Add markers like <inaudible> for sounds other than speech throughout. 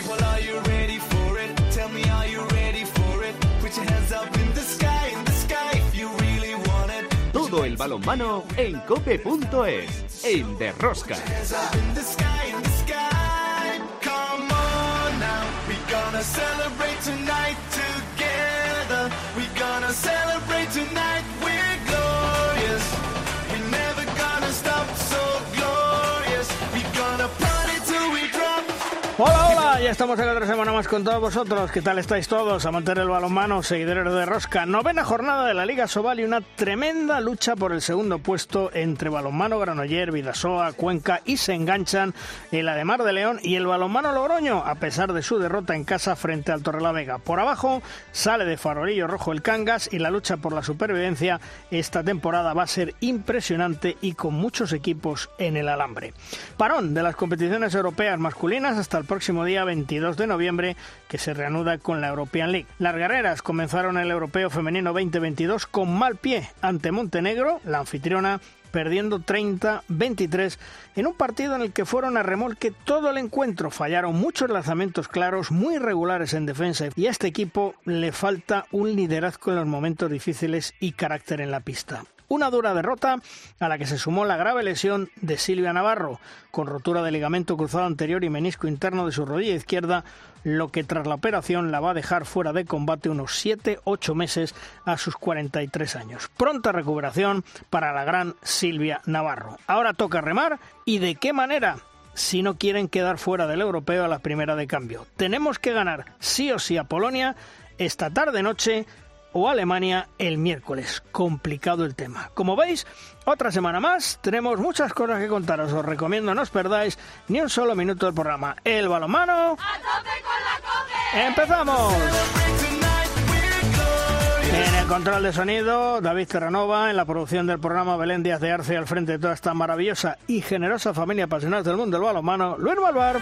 People, are you ready for it? Tell me, are you ready for it? Put your hands up in the sky, in the sky, if you really want it. Todo el balonmano en cope.es, en Derrosca. Hands up in the sky, in the sky. Come on now, we gonna celebrate tonight together. We gonna celebrate tonight. We're glorious. We're never gonna stop. So glorious. We gonna party till we drop. Hola, hola, ya estamos en otra semana más con todos vosotros. ¿Qué tal estáis todos? A mantener el balonmano, seguidores de Rosca. Novena jornada de la Liga Sobal y una tremenda lucha por el segundo puesto entre balonmano Granoller, Vidasoa, Cuenca y se enganchan en la de Mar de León y el balonmano Logroño, a pesar de su derrota en casa frente al Torrelavega. Por abajo sale de farolillo rojo el Cangas y la lucha por la supervivencia esta temporada va a ser impresionante y con muchos equipos en el alambre. Parón de las competiciones europeas masculinas hasta el próximo día 22 de noviembre, que se reanuda con la European League. Las guerreras comenzaron el Europeo Femenino 2022 con mal pie ante Montenegro, la anfitriona, perdiendo 30-23 en un partido en el que fueron a remolque todo el encuentro. Fallaron muchos lanzamientos claros, muy irregulares en defensa y a este equipo le falta un liderazgo en los momentos difíciles y carácter en la pista. Una dura derrota a la que se sumó la grave lesión de Silvia Navarro, con rotura de ligamento cruzado anterior y menisco interno de su rodilla izquierda, lo que tras la operación la va a dejar fuera de combate unos 7-8 meses a sus 43 años. Pronta recuperación para la gran Silvia Navarro. Ahora toca remar y de qué manera si no quieren quedar fuera del europeo a la primera de cambio. Tenemos que ganar sí o sí a Polonia esta tarde noche o Alemania el miércoles. Complicado el tema. Como veis, otra semana más, tenemos muchas cosas que contaros. Os recomiendo no os perdáis ni un solo minuto del programa. El balonmano. ¡Empezamos! En el control de sonido, David Terranova, en la producción del programa Belén Díaz de Arce al frente de toda esta maravillosa y generosa familia apasionada del mundo del balonmano, Luis Malvar.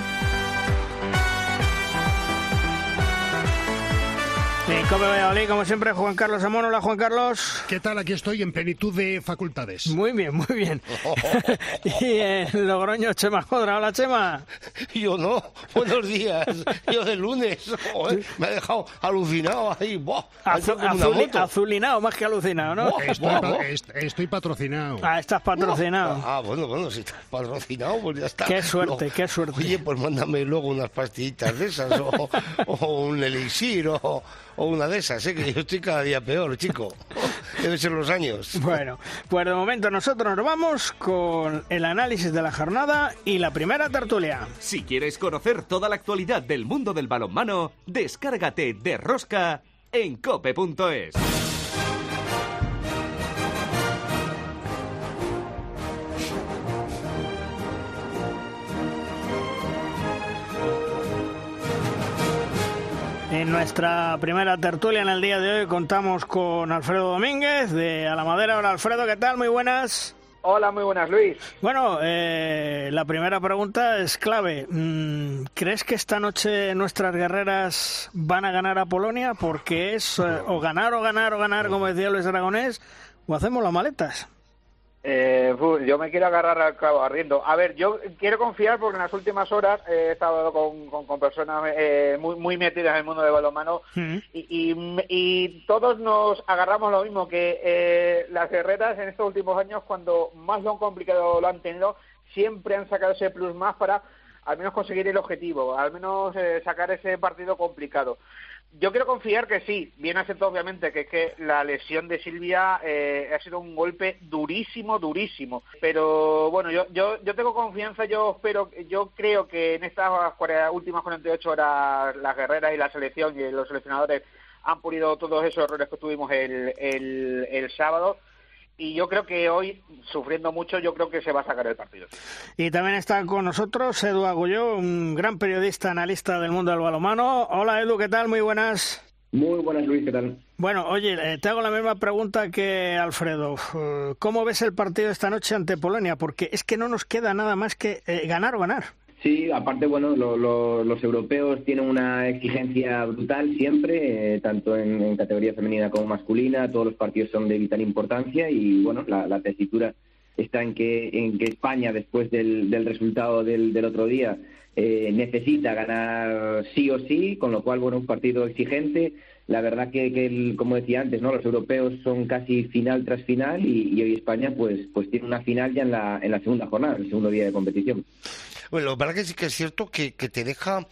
En Cope Valladolid, como siempre, Juan Carlos Amón. Hola, Juan Carlos. ¿Qué tal? Aquí estoy en plenitud de facultades. Muy bien, muy bien. <laughs> <laughs> y en Logroño, Chema Jodra. Hola, Chema. Yo no. <laughs> Buenos días. Yo de lunes. Joder, me ha dejado alucinado ahí. Buah, Azu- como una azuli- moto. azulinado, más que alucinado, ¿no? Buah. Estoy, pa- est- estoy patrocinado. Ah, estás patrocinado. Ah, bueno, bueno, si estás patrocinado, pues ya está. Qué suerte, qué suerte. Oye, pues mándame luego unas pastillitas de esas, o, o un elixir, o, o una de esas, ¿eh? que yo estoy cada día peor, chico. Deben ser los años. <laughs> Bueno, pues de momento nosotros nos vamos con el análisis de la jornada y la primera tertulia. Si quieres conocer toda la actualidad del mundo del balonmano, descárgate de Rosca en cope.es. En nuestra primera tertulia en el día de hoy contamos con Alfredo Domínguez de A la Madera. Hola Alfredo, ¿qué tal? Muy buenas. Hola, muy buenas, Luis. Bueno, eh, la primera pregunta es clave. Mm, ¿Crees que esta noche nuestras guerreras van a ganar a Polonia? Porque es eh, o ganar o ganar o ganar, como decía Luis Aragonés, o hacemos las maletas. Eh, yo me quiero agarrar al clavo arriendo. A ver, yo quiero confiar porque en las últimas horas he estado con, con- con personas eh, muy, muy metidas en el mundo del balonmano Mm. y, y- y todos nos agarramos lo mismo, que eh, las guerreras en estos últimos años, cuando más lo han complicado lo han tenido, siempre han sacado ese plus más para al menos conseguir el objetivo, al menos eh, sacar ese partido complicado. Yo quiero confiar que sí, bien acepto obviamente que es que la lesión de Silvia eh, ha sido un golpe durísimo, durísimo. Pero bueno, yo, yo, yo tengo confianza, yo espero, yo creo que en estas últimas 48 horas las guerreras y la selección y los seleccionadores han pulido todos esos errores que tuvimos el, el, el sábado. Y yo creo que hoy, sufriendo mucho, yo creo que se va a sacar el partido. Y también está con nosotros Edu Agulló, un gran periodista, analista del mundo del balomano. Hola Edu, ¿qué tal? Muy buenas. Muy buenas, Luis, ¿qué tal? Bueno, oye, eh, te hago la misma pregunta que Alfredo. ¿Cómo ves el partido esta noche ante Polonia? Porque es que no nos queda nada más que eh, ganar o ganar. Sí, aparte, bueno, lo- lo- los europeos tienen una exigencia brutal siempre, eh, tanto en, en categoría femenina como masculina, todos los partidos son de vital importancia y, bueno, la, tesitura está en que, en que España, después del, del resultado del, del otro día, eh, necesita ganar sí o sí, con lo cual, bueno, un partido exigente. La verdad que, que el- como decía antes, ¿no? Los europeos son casi final tras final y, y hoy España, pues, pues tiene una final ya en la, en la segunda jornada, el segundo día de competición. Bueno, lo verdad que sí que es cierto que, que te deja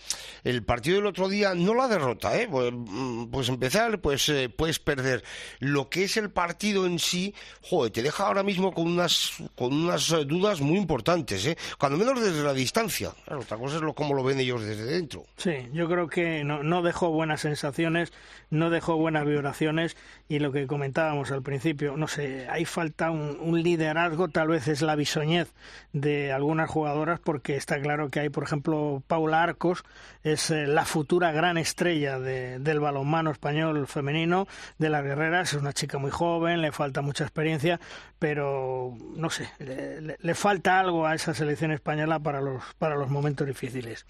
el partido del otro día, no la derrota, ¿eh? Pues, mm, pues empezar, pues eh, puedes perder. Lo que es el partido en sí, joder, te deja ahora mismo con unas, con unas eh, dudas muy importantes, ¿eh? Cuando menos desde la distancia. Claro, otra cosa es lo, cómo lo ven ellos desde dentro. Sí, yo creo que no, no dejó buenas sensaciones, no dejó buenas vibraciones y lo que comentábamos al principio, no sé, hay falta un, un liderazgo, tal vez es la bisoñez de algunas jugadoras porque está claro que hay, por ejemplo, Paula Arcos, es eh, la futura gran estrella de- del balonmano español femenino, de las guerreras, es una chica muy joven, le falta mucha experiencia, pero no sé, le, falta algo a esa selección española para los, para los momentos difíciles.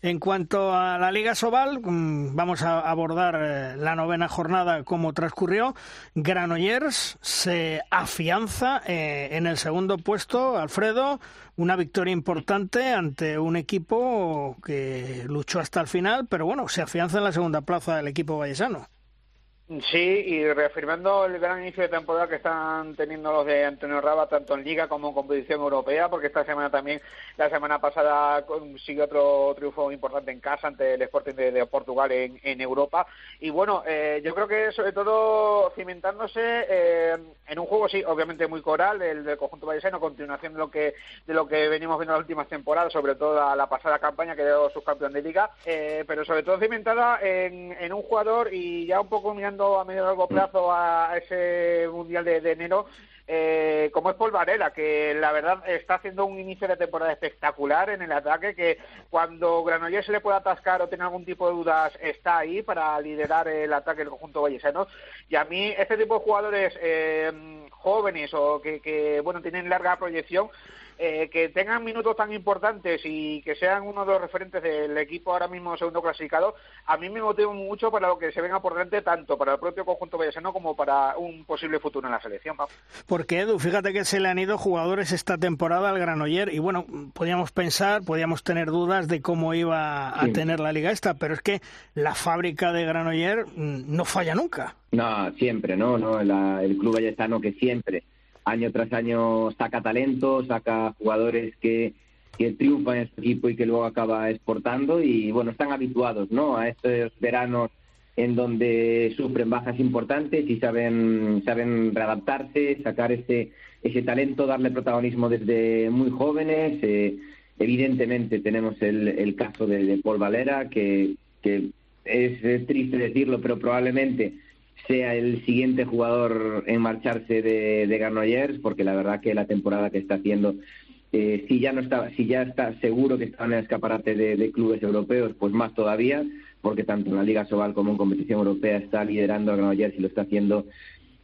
En cuanto a la Liga Sobal, mm, vamos a abordar eh, la novena jornada, cómo transcurrió. Granollers se afianza eh, en el segundo puesto, Alfredo, una victoria importante ante un equipo que luchó hasta el final, pero bueno, se afianza en la segunda plaza del equipo vallesano. Sí, y reafirmando el gran inicio de temporada que están teniendo los de Antonio Raba, tanto en Liga como en competición europea, porque esta semana también, la semana pasada, consiguió otro triunfo importante en casa ante el Sporting de, de Portugal en, en Europa. Y bueno, eh, yo creo que sobre todo cimentándose eh, en un juego, sí, obviamente muy coral, el del conjunto vallecano, continuación de lo que de lo que venimos viendo en las últimas temporadas, sobre todo la, la pasada campaña que dio subcampeón de Liga, eh, pero sobre todo cimentada en, en un jugador y ya un poco mirando a medio y largo plazo a ese Mundial de, enero, eh, como es Paul Varela, que la verdad está haciendo un inicio de temporada espectacular en el ataque, que cuando Granollers se le puede atascar o tiene algún tipo de dudas, está ahí para liderar el ataque del conjunto vallesano. Y a mí, este tipo de jugadores eh, jóvenes o que, que, bueno, tienen larga proyección, eh, que tengan minutos tan importantes y que sean uno de los referentes del equipo ahora mismo segundo clasificado, a mí me motiva mucho para lo que se venga por delante, tanto para el propio conjunto vallecano como para un posible futuro en la selección. Pau. Porque Edu, fíjate que se le han ido jugadores esta temporada al Granoller y bueno, podíamos pensar, podíamos tener dudas de cómo iba a Sí. tener la liga esta, pero es que la fábrica de Granoller mm, no falla nunca. No, siempre, ¿no? no La- el club vallecano que siempre, año tras año, saca talento, saca jugadores que, que triunfan en su equipo y que luego acaba exportando y, bueno, están habituados, ¿no? A estos veranos en donde sufren bajas importantes y saben, saben readaptarse, sacar ese, ese talento, darle protagonismo desde muy jóvenes. eh, evidentemente tenemos el, el caso de, de Paul Valera, que, que es triste decirlo, pero probablemente sea el siguiente jugador en marcharse de, de Granollers, porque la verdad que la temporada que está haciendo, eh, si ya no está, si ya está seguro que está en el escaparate de, de clubes europeos, pues más todavía, porque tanto en la Liga Sobal como en competición europea está liderando a Granollers y lo está haciendo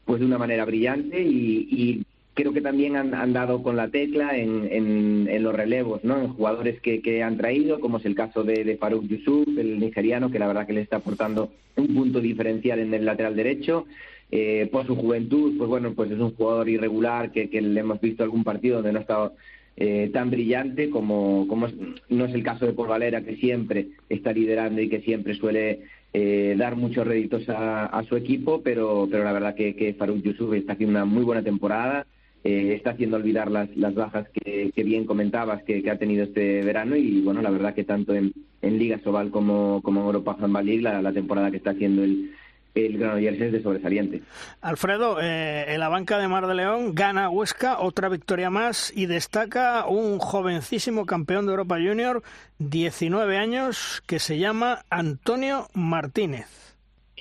pues de una manera brillante y, y creo que también han, dado con la tecla en, en, en los relevos, ¿no? En jugadores que, que han traído, como es el caso de, de Farouk Yusuf, el nigeriano, que la verdad que le está aportando un punto diferencial en el lateral derecho. Eh, por su juventud, pues bueno, pues es un jugador irregular que, que le hemos visto algún partido donde no ha estado eh, tan brillante como, como es- no es el caso de Paul Valera, que siempre está liderando y que siempre suele eh, dar muchos réditos a, a su equipo, pero, pero la verdad que, que Farouk Yusuf está haciendo una muy buena temporada, eh, está haciendo olvidar las, las bajas que, bien comentabas que, ha tenido este verano y bueno, la verdad que tanto en, en Liga Sobal como, como en Europa Handball League la, la temporada que está haciendo el, el Granollers es de sobresaliente. Alfredo, eh, en la banca de Mar de León gana Huesca, otra victoria más y destaca un jovencísimo campeón de Europa Junior, 19 años, que se llama Antonio Martínez.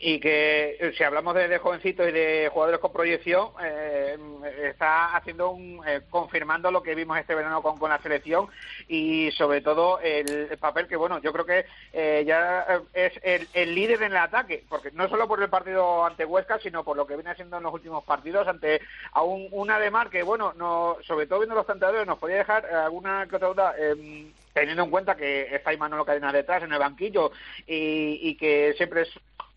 Y que eh, si hablamos de, de jovencitos y de jugadores con proyección eh, está haciendo un eh, confirmando lo que vimos este verano con, con la selección y sobre todo el, el papel que bueno yo creo que eh, ya es el, el líder en el ataque porque no solo por el partido ante Huesca sino por lo que viene haciendo en los últimos partidos ante a un, Mar que bueno no sobre todo viendo los tanteadores nos podía dejar alguna otra duda eh, teniendo en cuenta que está ahí Manolo Cadena detrás en el banquillo y, y que siempre es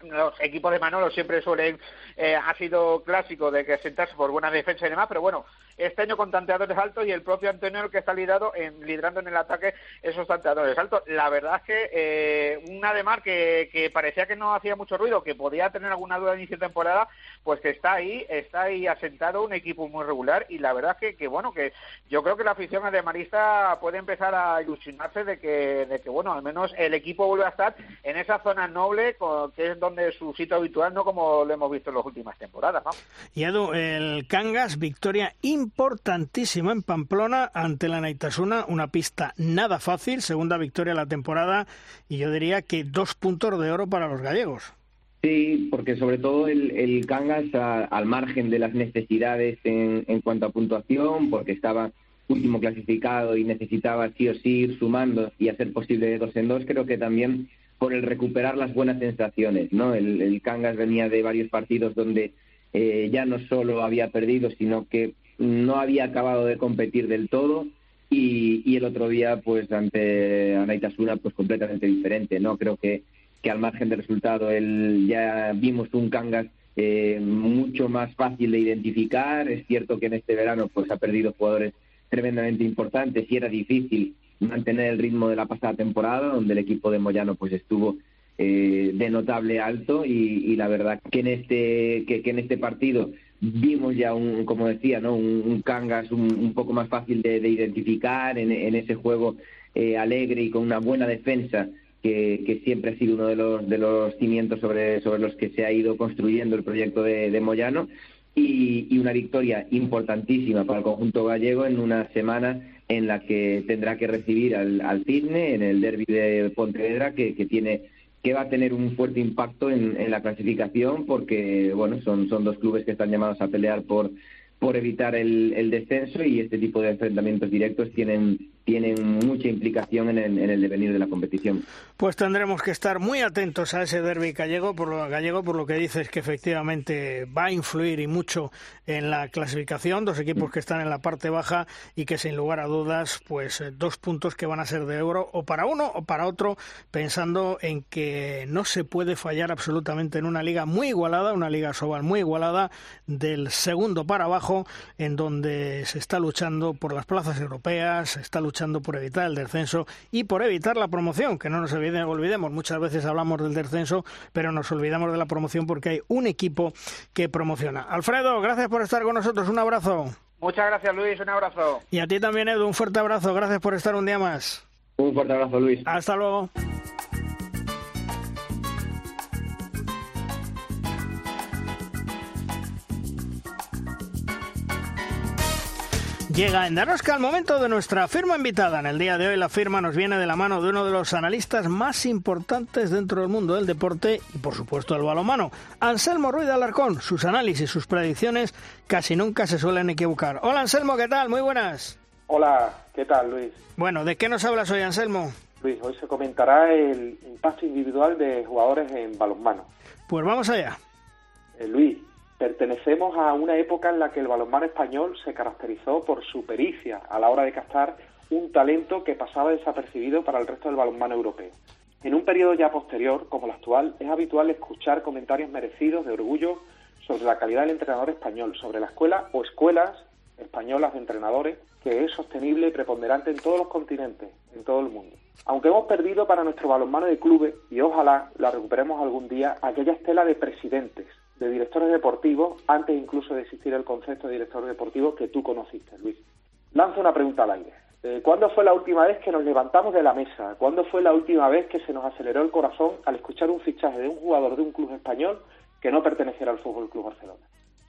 los equipos de Manolo siempre suelen, eh, ha sido clásico de que sentarse por buena defensa y demás, pero bueno, este año con tanteadores altos y el propio Antonio el que está liderando en, liderando en el ataque esos tanteadores altos. La verdad es que eh, un Ademar que, que parecía que no hacía mucho ruido, que podía tener alguna duda de inicio de temporada, pues que está ahí, está ahí asentado un equipo muy regular y la verdad es que, que bueno, que yo creo que la afición ademarista puede empezar a ilusionarse de que, de que bueno, al menos el equipo vuelve a estar en esa zona noble, que es donde su sitio habitual, no como lo hemos visto en las últimas temporadas. Y Edu, el Cangas, victoria importantísima en Pamplona ante la Naitasuna, una pista nada fácil, segunda victoria de la temporada y yo diría que dos puntos de oro para los gallegos. Sí, porque sobre todo el, el Cangas, al margen de las necesidades en, en cuanto a puntuación, porque estaba último clasificado y necesitaba sí o sí ir sumando y hacer posible de dos en dos, creo que también por el recuperar las buenas sensaciones, ¿no? El, Cangas venía de varios partidos donde eh, ya no solo había perdido, sino que no había acabado de competir del todo y, y el otro día, pues ante Anaitasuna, pues completamente diferente, ¿no? Creo que, que al margen del resultado, el, ya vimos un Cangas eh, mucho más fácil de identificar. Es cierto que en este verano pues ha perdido jugadores tremendamente importantes y era difícil mantener el ritmo de la pasada temporada, donde el equipo de Moyano pues estuvo eh, de notable alto y, la verdad que en este que, en este partido vimos ya un como decía no un, cangas un, poco más fácil de, identificar en, ese juego eh, alegre y con una buena defensa que, siempre ha sido uno de los de los cimientos sobre sobre los que se ha ido construyendo el proyecto de, de Moyano. Y, una victoria importantísima para el conjunto gallego en una semana en la que tendrá que recibir al, al Cisne en el derby de Pontevedra que, que tiene que va a tener un fuerte impacto en, en la clasificación porque bueno son, son dos clubes que están llamados a pelear por por evitar el, el descenso y este tipo de enfrentamientos directos tienen tienen mucha implicación en el, en el, devenir de la competición. Pues tendremos que estar muy atentos a ese derby gallego por lo, gallego, por lo que dices que efectivamente va a influir y mucho en la clasificación. Dos equipos que están en la parte baja y que sin lugar a dudas, pues eh, dos puntos que van a ser de euro o para uno o para otro, pensando en que no se puede fallar absolutamente en una liga muy igualada, una liga sobal muy igualada, del segundo para abajo, en donde se está luchando por las plazas europeas, se está luchando luchando por evitar el descenso y por evitar la promoción, que no nos olvidemos, muchas veces hablamos del descenso, pero nos olvidamos de la promoción porque hay un equipo que promociona. Alfredo, gracias por estar con nosotros, un abrazo. Muchas gracias Luis, un abrazo. Y a ti también Edu, un fuerte abrazo, gracias por estar un día más. Un fuerte abrazo Luis. Hasta luego. Llega en Darosca el momento de nuestra firma invitada. En el día de hoy la firma nos viene de la mano de uno de los analistas más importantes dentro del mundo del deporte y por supuesto del balonmano, Anselmo Ruiz de Alarcón. Sus análisis, sus predicciones casi nunca se suelen equivocar. Hola Anselmo, ¿qué tal? Muy buenas. Hola, ¿qué tal Luis? Bueno, ¿de qué nos hablas hoy Anselmo? Luis, hoy se comentará el impacto individual de jugadores en balonmano. Pues vamos allá. Eh, Luis, Pertenecemos a una época en la que el balonmano español se caracterizó por su pericia a la hora de captar un talento que pasaba desapercibido para el resto del balonmano europeo. En un periodo ya posterior, como el actual, es habitual escuchar comentarios merecidos de orgullo sobre la calidad del entrenador español, sobre la escuela o escuelas españolas de entrenadores, que es sostenible y preponderante en todos los continentes, en todo el mundo. Aunque hemos perdido para nuestro balonmano de clubes, y ojalá la recuperemos algún día, aquella estela de presidentes, de directores deportivos, antes incluso de existir el concepto de director deportivo que tú conociste, Luis. Lanzo una pregunta al aire. Eh, ¿Cuándo fue la última vez que nos levantamos de la mesa? ¿Cuándo fue la última vez que se nos aceleró el corazón al escuchar un fichaje de un jugador de un club español que no perteneciera al Fútbol Club Barcelona?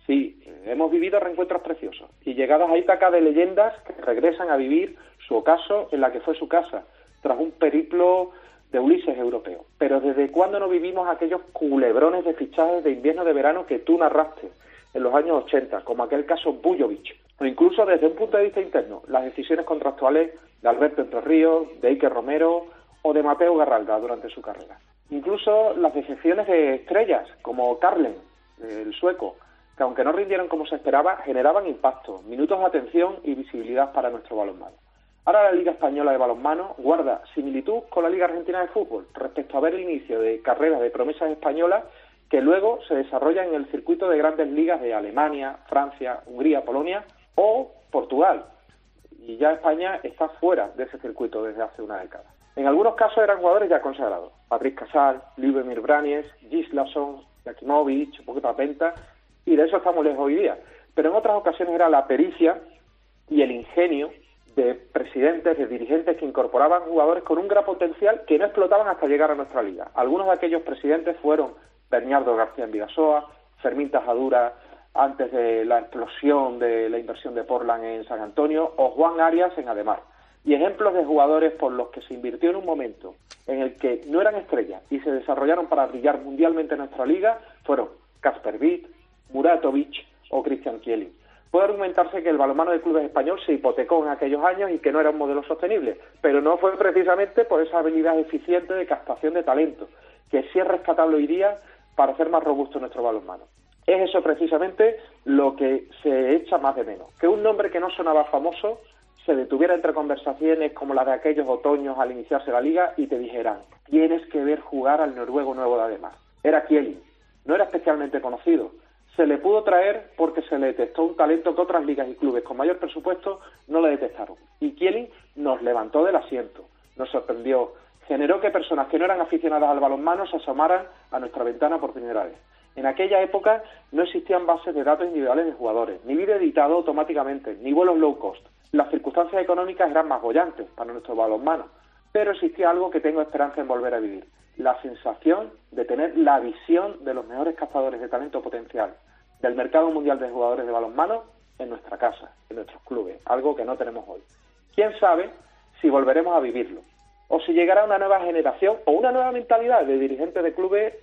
Sí, eh, hemos vivido reencuentros preciosos y llegadas a Ítaca de leyendas que regresan a vivir su ocaso en la que fue su casa, tras un periplo de Ulises europeo. Pero ¿desde cuándo no vivimos aquellos culebrones de fichajes de invierno de verano que tú narraste en los años 80, como aquel caso Bujovic? O incluso desde un punto de vista interno, las decisiones contractuales de Alberto Entre Ríos, de Ike Romero o de Mateo Garralda durante su carrera. Incluso las decepciones de estrellas, como Carlen, el sueco, que aunque no rindieron como se esperaba, generaban impacto, minutos de atención y visibilidad para nuestro balonmano. Ahora la Liga Española de Balonmano guarda similitud con la Liga Argentina de Fútbol respecto a ver el inicio de carreras de promesas españolas que luego se desarrollan en el circuito de grandes ligas de Alemania, Francia, Hungría, Polonia o Portugal. Y ya España está fuera de ese circuito desde hace una década. En algunos casos eran jugadores ya consagrados. Patrick Casal, Liubomir Branies, Gislason, Jakimovic, Poqueta Penta, y de eso estamos lejos hoy día. Pero en otras ocasiones era la pericia y el ingenio de presidentes, de dirigentes que incorporaban jugadores con un gran potencial que no explotaban hasta llegar a nuestra liga. Algunos de aquellos presidentes fueron Bernardo García en Vidasoa, Fermín Tajadura antes de la explosión de la inversión de Portland en San Antonio o Juan Arias en Ademar. Y ejemplos de jugadores por los que se invirtió en un momento en el que no eran estrellas y se desarrollaron para brillar mundialmente en nuestra liga fueron Kasper Witt, Muratovic o Christian Kielin. Puede argumentarse que el balonmano de clubes español se hipotecó en aquellos años y que no era un modelo sostenible, pero no fue precisamente por esa habilidad eficiente de captación de talento, que sí es rescatable hoy día para hacer más robusto nuestro balonmano. Es eso precisamente lo que se echa más de menos, que un nombre que no sonaba famoso se detuviera entre conversaciones como la de aquellos otoños al iniciarse la liga y te dijeran, tienes que ver jugar al noruego nuevo de Ademar. Era Kielin, no era especialmente conocido, se le pudo traer porque se le detectó un talento que otras ligas y clubes con mayor presupuesto no le detectaron. Y Kielin nos levantó del asiento, nos sorprendió, generó que personas que no eran aficionadas al balonmano se asomaran a nuestra ventana por primera vez. En aquella época no existían bases de datos individuales de jugadores, ni vídeo editado automáticamente, ni vuelos low cost. Las circunstancias económicas eran más bollantes para nuestro balonmano, pero existía algo que tengo esperanza en volver a vivir, la sensación de tener la visión de los mejores cazadores de talento potencial, del mercado mundial de jugadores de balonmano en nuestra casa, en nuestros clubes, algo que no tenemos hoy. ¿Quién sabe si volveremos a vivirlo? O si llegará una nueva generación o una nueva mentalidad de dirigentes de clubes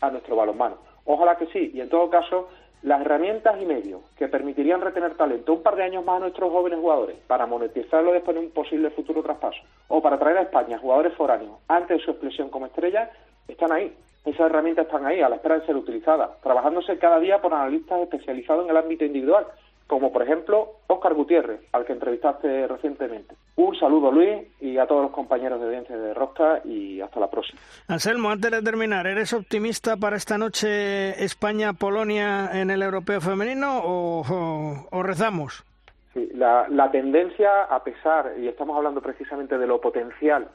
a nuestro balonmano. Ojalá que sí, y en todo caso, las herramientas y medios que permitirían retener talento un par de años más a nuestros jóvenes jugadores para monetizarlo después de un posible futuro traspaso o para traer a España jugadores foráneos antes de su expresión como estrella, están ahí. Esas herramientas están ahí, a la espera de ser utilizadas, trabajándose cada día por analistas especializados en el ámbito individual, como por ejemplo Óscar Gutiérrez, al que entrevistaste recientemente. Un saludo Luis y a todos los compañeros de audiencia de Rosca y hasta la próxima. Anselmo, antes de terminar, ¿eres optimista para esta noche España-Polonia en el Europeo Femenino o, o, rezamos? Sí, la, la tendencia, a pesar, y estamos hablando precisamente de lo potencial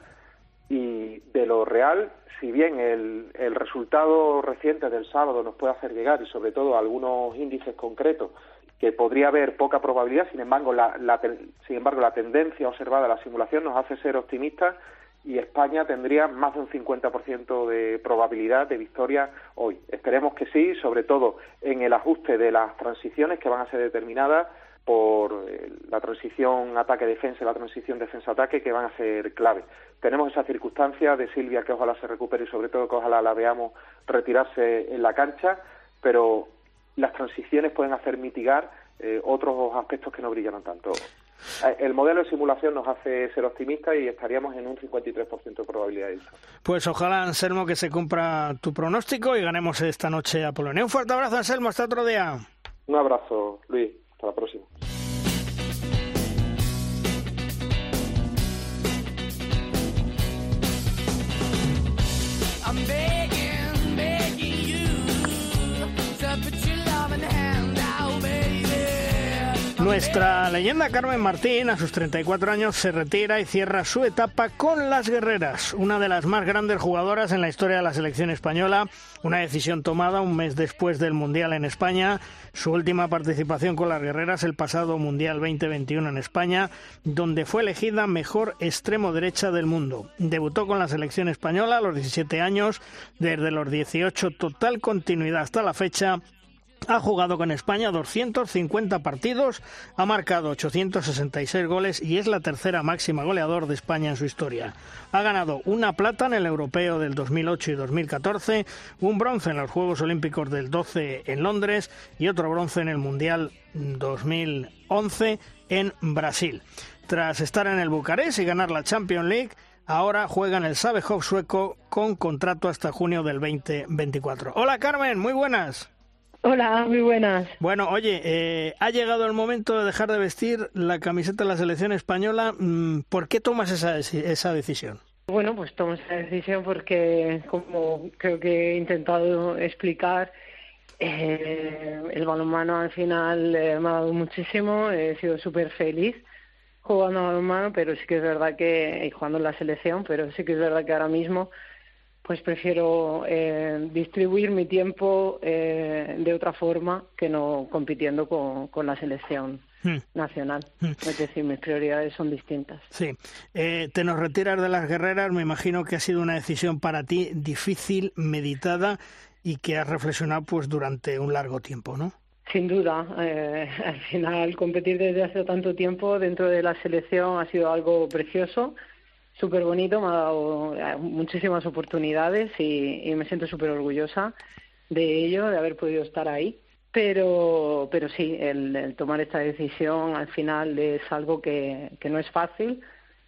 y de lo real, si bien el, el, resultado reciente del sábado nos puede hacer llegar, y sobre todo algunos índices concretos, que podría haber poca probabilidad, sin embargo, la, la, sin embargo, la tendencia observada en la simulación nos hace ser optimistas y España tendría más de un 50% de probabilidad de victoria hoy. Esperemos que sí, sobre todo en el ajuste de las transiciones que van a ser determinadas por eh, la transición ataque-defensa y la transición defensa-ataque que van a ser clave. Tenemos esa circunstancia de Silvia que ojalá se recupere y sobre todo que ojalá la veamos retirarse en la cancha, pero las transiciones pueden hacer mitigar eh, otros aspectos que no brillaron tanto. Eh, el modelo de simulación nos hace ser optimistas y estaríamos en un 53% de probabilidad de eso. Pues ojalá, Anselmo, que se cumpla tu pronóstico y ganemos esta noche a Polonia. Un fuerte abrazo, Anselmo, hasta otro día. Un abrazo, Luis. Hasta la próxima. Nuestra leyenda Carmen Martín, a sus 34 años, se retira y cierra su etapa con las guerreras, una de las más grandes jugadoras en la historia de la selección española, una decisión tomada un mes después del Mundial en España, su última participación con las guerreras el pasado Mundial 2021 en España, donde fue elegida mejor extremo derecha del mundo. Debutó con la selección española a los 17 años, desde los 18 total continuidad hasta la fecha ha jugado con España 250 partidos, ha marcado 866 goles y es la tercera máxima goleador de España en su historia. Ha ganado una plata en el Europeo del 2008 y 2014, un bronce en los Juegos Olímpicos del 12 en Londres y otro bronce en el Mundial 2011 en Brasil. Tras estar en el Bucarest y ganar la Champions League, ahora juega en el Sabehov sueco con contrato hasta junio del 2024. Hola Carmen, muy buenas. Hola, muy buenas. Bueno, oye, eh, ha llegado el momento de dejar de vestir la camiseta de la selección española. Mm, ¿Por qué tomas esa, esa decisión? Bueno, pues tomo esa decisión porque, como creo que he intentado explicar, Eh, el balonmano al final eh, me ha dado muchísimo, he sido súper feliz jugando balonmano, pero sí que es verdad que, y jugando en la selección, pero sí que es verdad que ahora mismo pues prefiero eh, distribuir mi tiempo eh, de otra forma que no compitiendo con, con la selección Hmm. nacional. Es decir, mis prioridades son distintas. Sí. Eh, te nos retiras de las guerreras. Me imagino que ha sido una decisión para ti difícil, meditada y que has reflexionado pues durante un largo tiempo, ¿no? Sin duda, eh, <laughs> al final competir desde hace tanto tiempo dentro de la selección ha sido algo precioso, súper bonito, me ha dado eh, muchísimas oportunidades y, y me siento súper orgullosa de ello, de haber podido estar ahí. Pero, pero sí, el, tomar esta decisión al final es algo que, que no es fácil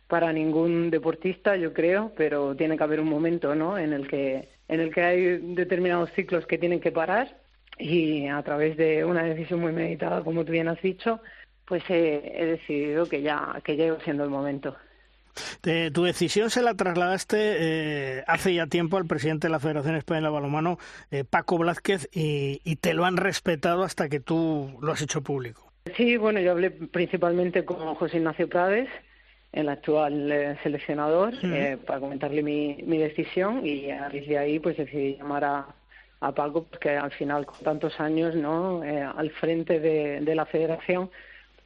para ningún deportista, yo creo, pero tiene que haber un momento, ¿no? En el que, en el que hay determinados ciclos que tienen que parar y a través de una decisión muy meditada, como tú bien has dicho, pues he, he decidido que ya que llegó siendo el momento. Tu decisión se la trasladaste eh, hace ya tiempo al presidente de la Federación Española de Balonmano, eh, Paco Blázquez, y, y te lo han respetado hasta que tú lo has hecho público. Sí, bueno, yo hablé principalmente con José Ignacio Prades, el actual eh, seleccionador, eh, para comentarle mi, mi decisión y a raíz de ahí pues decidí llamar a, a Paco, porque al final con tantos años no Eh, al frente de, de la federación,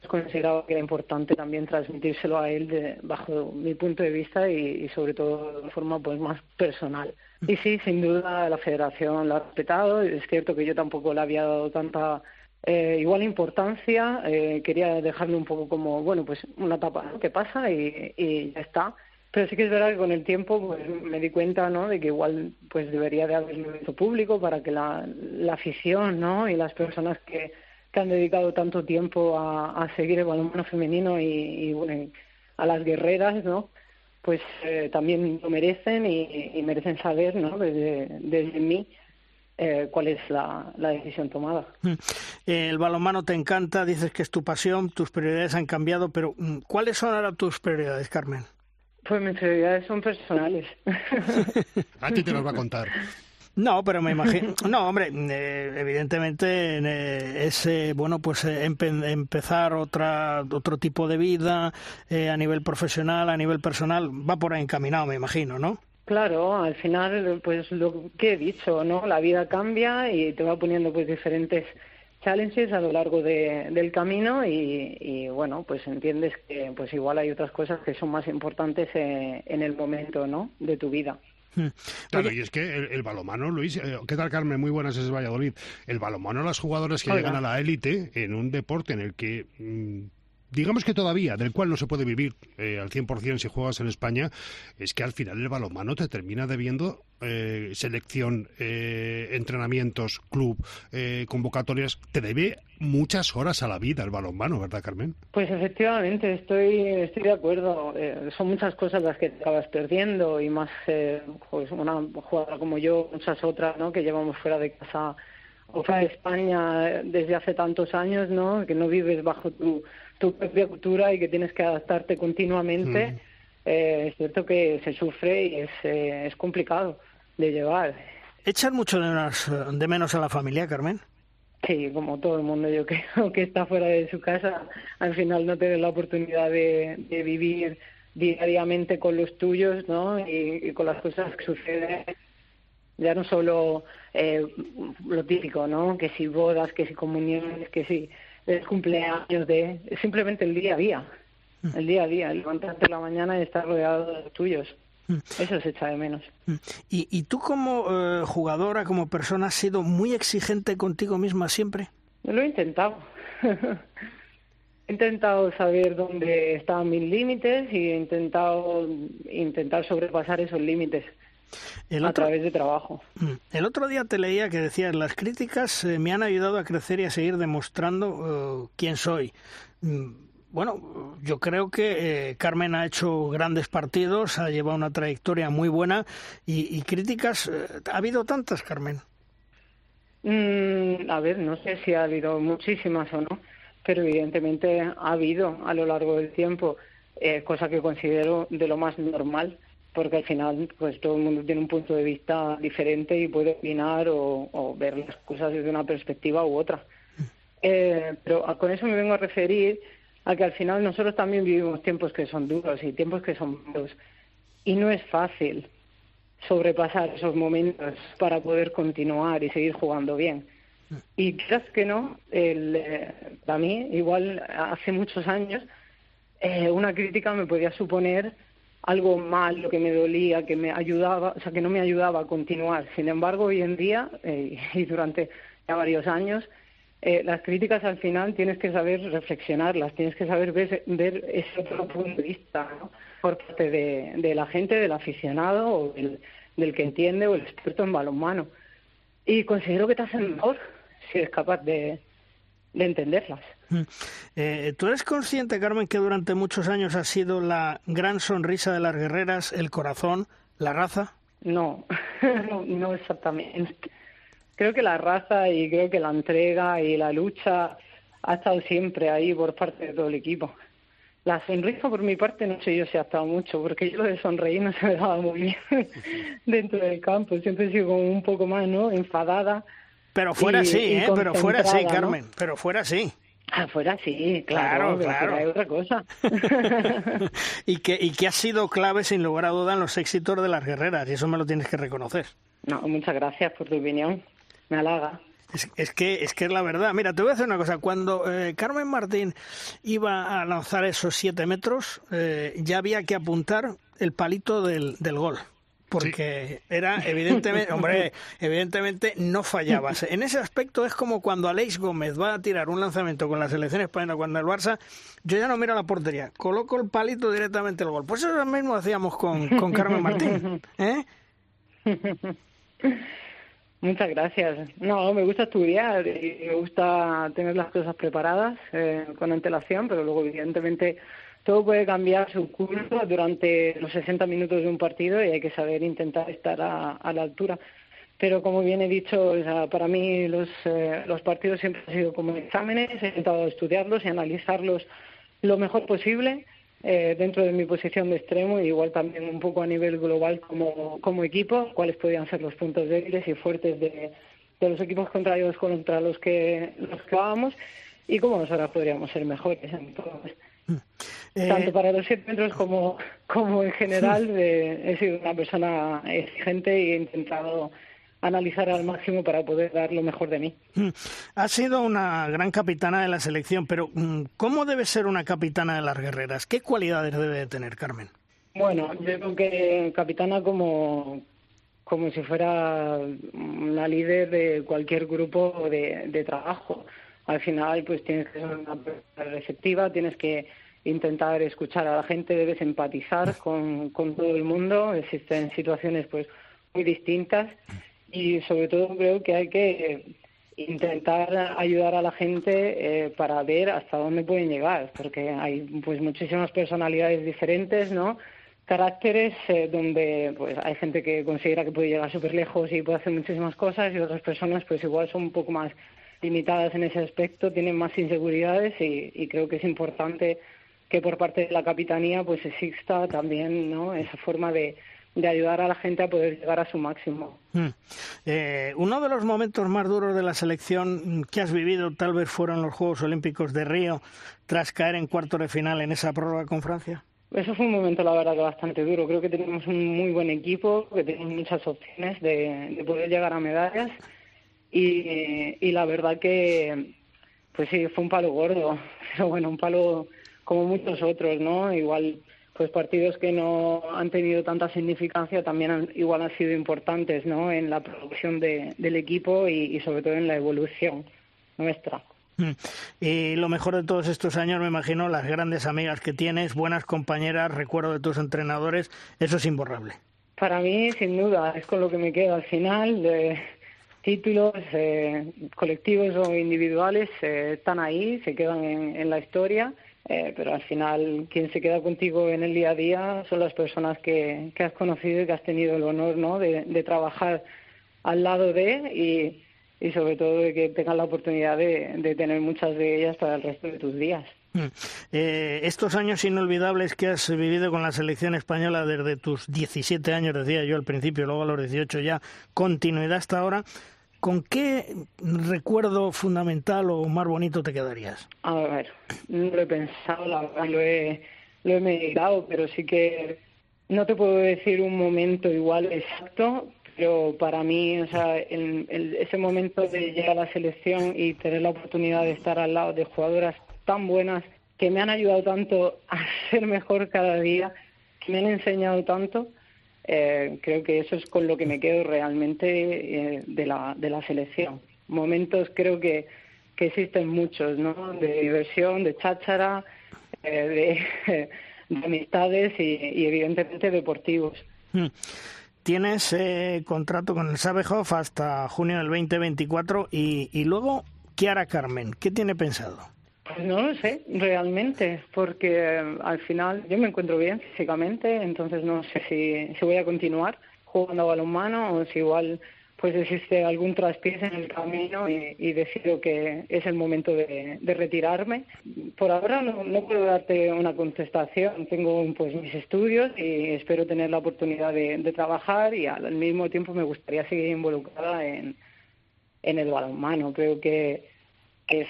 consideraba que era importante también transmitírselo a él de- bajo mi punto de vista y, y sobre todo de forma pues más personal. Y sí, sin duda la federación lo ha respetado, es cierto que yo tampoco le había dado tanta eh, igual importancia, eh, quería dejarlo un poco como, bueno, pues una etapa ¿no? que pasa y, y ya está. Pero sí que es verdad que con el tiempo pues me di cuenta, ¿no? De que igual pues debería de haberlo hecho público para que la, la afición, ¿no? Y las personas que, que han dedicado tanto tiempo a, a seguir el balonmano femenino y, y, bueno, y a las guerreras, ¿no? Pues eh, también lo merecen y, y merecen saber, ¿no? Desde, desde mí eh, cuál es la, la decisión tomada. Mm. El balonmano te encanta, dices que es tu pasión, tus prioridades han cambiado, pero mm, ¿cuáles son ahora tus prioridades, Carmen? Pues mis prioridades son personales. <laughs> A ti te los va a contar. No, pero me imagino. <laughs> No, hombre, eh, evidentemente eh, es bueno, pues eh, empe- empezar otra otro tipo de vida eh, a nivel profesional, a nivel personal, va por ahí encaminado, me imagino, ¿no? Claro, al final, pues lo que he dicho, ¿no? La vida cambia y te va poniendo pues diferentes challenges a lo largo de, del camino y, y, bueno, pues entiendes que pues igual hay otras cosas que son más importantes eh, en el momento, ¿no? De tu vida. Claro, y es que el, el balomano, Luis, eh, ¿qué tal Carmen? Muy buenas, es Valladolid. El balomano, las jugadoras que llegan a la élite en un deporte en el que, mm, digamos que todavía, del cual no se puede vivir eh, al 100% si juegas en España, es que al final el balomano te termina debiendo eh, selección, eh, entrenamientos, club, eh, convocatorias, te debe muchas horas a la vida el balonmano, ¿verdad, Carmen? Pues efectivamente, estoy, estoy de acuerdo. Eh, son muchas cosas las que acabas perdiendo y más, eh, pues una jugadora como yo, muchas otras, ¿no? Que llevamos fuera de casa o fuera de España desde hace tantos años, ¿no? Que no vives bajo tu, tu propia cultura y que tienes que adaptarte continuamente. Mm. Eh, es cierto que se sufre y es, eh, es complicado de llevar. ¿Echan mucho de menos, de menos a la familia, Carmen? Sí, como todo el mundo, yo <laughs> creo que está fuera de su casa, al final no tener la oportunidad de, de vivir diariamente con los tuyos, ¿no? Y, y con las cosas que suceden, ya no solo eh, lo típico, ¿no? Que si bodas, que si comuniones, que si el cumpleaños, de simplemente el día a día, el día a día, levantarte por la mañana y estar rodeado de los tuyos. Eso se echa de menos. Mm. Y, y tú como eh, jugadora, como persona, has sido muy exigente contigo misma siempre. Lo he intentado. <laughs> he intentado saber dónde estaban mis límites y he intentado intentar sobrepasar esos límites El a otro, través de trabajo. Mm. el otro día te leía que decías, las críticas eh, me han ayudado a crecer y a seguir demostrando eh, quién soy. Mm, Bueno, yo creo que eh, Carmen ha hecho grandes partidos, ha llevado una trayectoria muy buena y, y críticas, eh, ¿ha habido tantas, Carmen? Mm, a ver, no sé si ha habido muchísimas o no, pero evidentemente ha habido a lo largo del tiempo, eh, cosa que considero de lo más normal. Porque al final pues todo el mundo tiene un punto de vista diferente y puede opinar o, ver las cosas desde una perspectiva u otra. Eh, pero con eso me vengo a referir a que al final nosotros también vivimos tiempos que son duros y tiempos que son malos. Y no es fácil sobrepasar esos momentos para poder continuar y seguir jugando bien. Y quizás que no, el, eh, para mí, igual hace muchos años, eh, una crítica me podía suponer algo mal, lo que me dolía, que me ayudaba, o sea, que no me ayudaba a continuar. Sin embargo, hoy en día eh, <laughs> y durante ya varios años, eh, las críticas al final tienes que saber reflexionarlas, tienes que saber ver, ver ese otro punto de vista por parte de, de, la gente, del aficionado o del, del, que entiende o el experto en balonmano. Y considero que te hacen mejor si eres capaz de, de entenderlas. Eh, ¿Tú eres consciente, Carmen, que durante muchos años ha sido la gran sonrisa de las guerreras, el corazón, la raza? No, <laughs> no, no exactamente creo que la raza y creo que la entrega y la lucha ha estado siempre ahí por parte de todo el equipo. La sonrisa por mi parte no sé yo si ha estado mucho, porque yo lo de sonreír no se me daba muy bien <laughs> dentro del campo. Siempre he sido como un poco más, ¿no? Enfadada. Pero fuera y, sí, ¿eh? Pero fuera sí, Carmen. ¿no? Pero fuera sí. Afuera sí, claro, claro. claro. otra cosa. <laughs> y, que, y que ha sido clave, sin lugar a duda, en los éxitos de las guerreras, y eso me lo tienes que reconocer. No, muchas gracias por tu opinión me halaga. Es, es, que, es que es la verdad. Mira, te voy a decir una cosa. Cuando eh, Carmen Martín iba a lanzar esos siete metros, eh, ya había que apuntar el palito del, del gol. Porque sí. era evidentemente, <laughs> hombre, evidentemente no fallabas. En ese aspecto es como cuando Aleix Gómez va a tirar un lanzamiento con la selección española cuando el Barça, yo ya no miro la portería, coloco el palito directamente al gol. Pues eso mismo hacíamos con, con Carmen Martín. ¿eh? <laughs> Muchas gracias. No, me gusta estudiar y me gusta tener las cosas preparadas eh, con antelación, pero luego evidentemente todo puede cambiar su curso durante los 60 minutos de un partido y hay que saber intentar estar a, la altura. Pero como bien he dicho, o sea, para mí los, eh, los partidos siempre han sido como exámenes, he intentado estudiarlos y analizarlos lo mejor posible eh, dentro de mi posición de extremo y igual también un poco a nivel global como, como equipo, cuáles podían ser los puntos débiles y fuertes de, los equipos contrarios contra los que los que vamos y cómo nosotros podríamos ser mejores. Entonces. Tanto para los siete metros como, como en general, eh, he sido una persona exigente y he intentado analizar al máximo para poder dar lo mejor de mí. Ha sido una gran capitana de la selección, pero mm, ¿cómo debe ser una capitana de las guerreras? ¿Qué cualidades debe de tener, Carmen? Bueno, yo creo que capitana como, como si fuera una líder de cualquier grupo de, de trabajo. Al final, pues tienes que ser una persona receptiva, tienes que intentar escuchar a la gente, debes empatizar con, con todo el mundo. Existen situaciones pues muy distintas y sobre todo creo que hay que intentar ayudar a la gente eh, para ver hasta dónde pueden llegar, porque hay pues muchísimas personalidades diferentes, ¿no? Caracteres eh, donde pues hay gente que considera que puede llegar súper lejos y puede hacer muchísimas cosas y otras personas pues igual son un poco más limitadas en ese aspecto, tienen más inseguridades y, y creo que es importante que por parte de la capitanía pues exista también, ¿no? Esa forma de de ayudar a la gente a poder llegar a su máximo. Mm. Eh, uno de los momentos más duros de la selección que has vivido tal vez fueron los Juegos Olímpicos de Río, tras caer en cuarto de final en esa prórroga con Francia. Eso fue un momento, la verdad, que bastante duro. Creo que tenemos un muy buen equipo, que tenemos muchas opciones de, de poder llegar a medallas y, y la verdad que, pues sí, fue un palo gordo, <laughs> pero bueno, un palo como muchos otros, ¿no? Igual pues partidos que no han tenido tanta significancia también han, igual han sido importantes ¿no? en la producción de, del equipo y, y, sobre todo en la evolución nuestra. Y lo mejor de todos estos años, me imagino, las grandes amigas que tienes, buenas compañeras, recuerdo de tus entrenadores, eso es imborrable. Para mí, sin duda, es con lo que me quedo al final. De títulos eh, colectivos o individuales eh, están ahí, se quedan en, en la historia eh, pero al final quien se queda contigo en el día a día son las personas que, has conocido y que has tenido el honor ¿no? de, de trabajar al lado de y, y sobre todo de que tengas la oportunidad de, de, tener muchas de ellas para el resto de tus días. Mm. Eh, estos años inolvidables que has vivido con la selección española desde tus 17 años, decía yo al principio, luego a los 18 ya, continuidad hasta ahora, ¿con qué recuerdo fundamental o más bonito te quedarías? A ver, no lo he pensado, la verdad, lo he, lo he meditado, pero sí que no te puedo decir un momento igual exacto, pero para mí, o sea, ese momento de llegar a la selección y tener la oportunidad de estar al lado de jugadoras tan buenas que me han ayudado tanto a <laughs> ser mejor cada día, que me han enseñado tanto, eh, creo que eso es con lo que me quedo realmente eh, de, la, de la selección. Momentos creo que, que existen muchos, ¿no? De diversión, de cháchara, eh, de, <laughs> amistades y, evidentemente deportivos. Hmm. Tienes contrato con el Sabehoff hasta junio del 2024 y, y luego, ¿qué hará Carmen? ¿Qué tiene pensado? Pues no lo sé, realmente, porque eh, al final yo me encuentro bien físicamente, entonces no sé si, si voy a continuar jugando a balonmano o si igual pues existe algún traspiés en el camino y, decido que es el momento de, retirarme. Por ahora no, no, puedo darte una contestación. Tengo pues mis estudios y espero tener la oportunidad de, trabajar y al mismo tiempo me gustaría seguir involucrada en, en el balonmano. Creo que es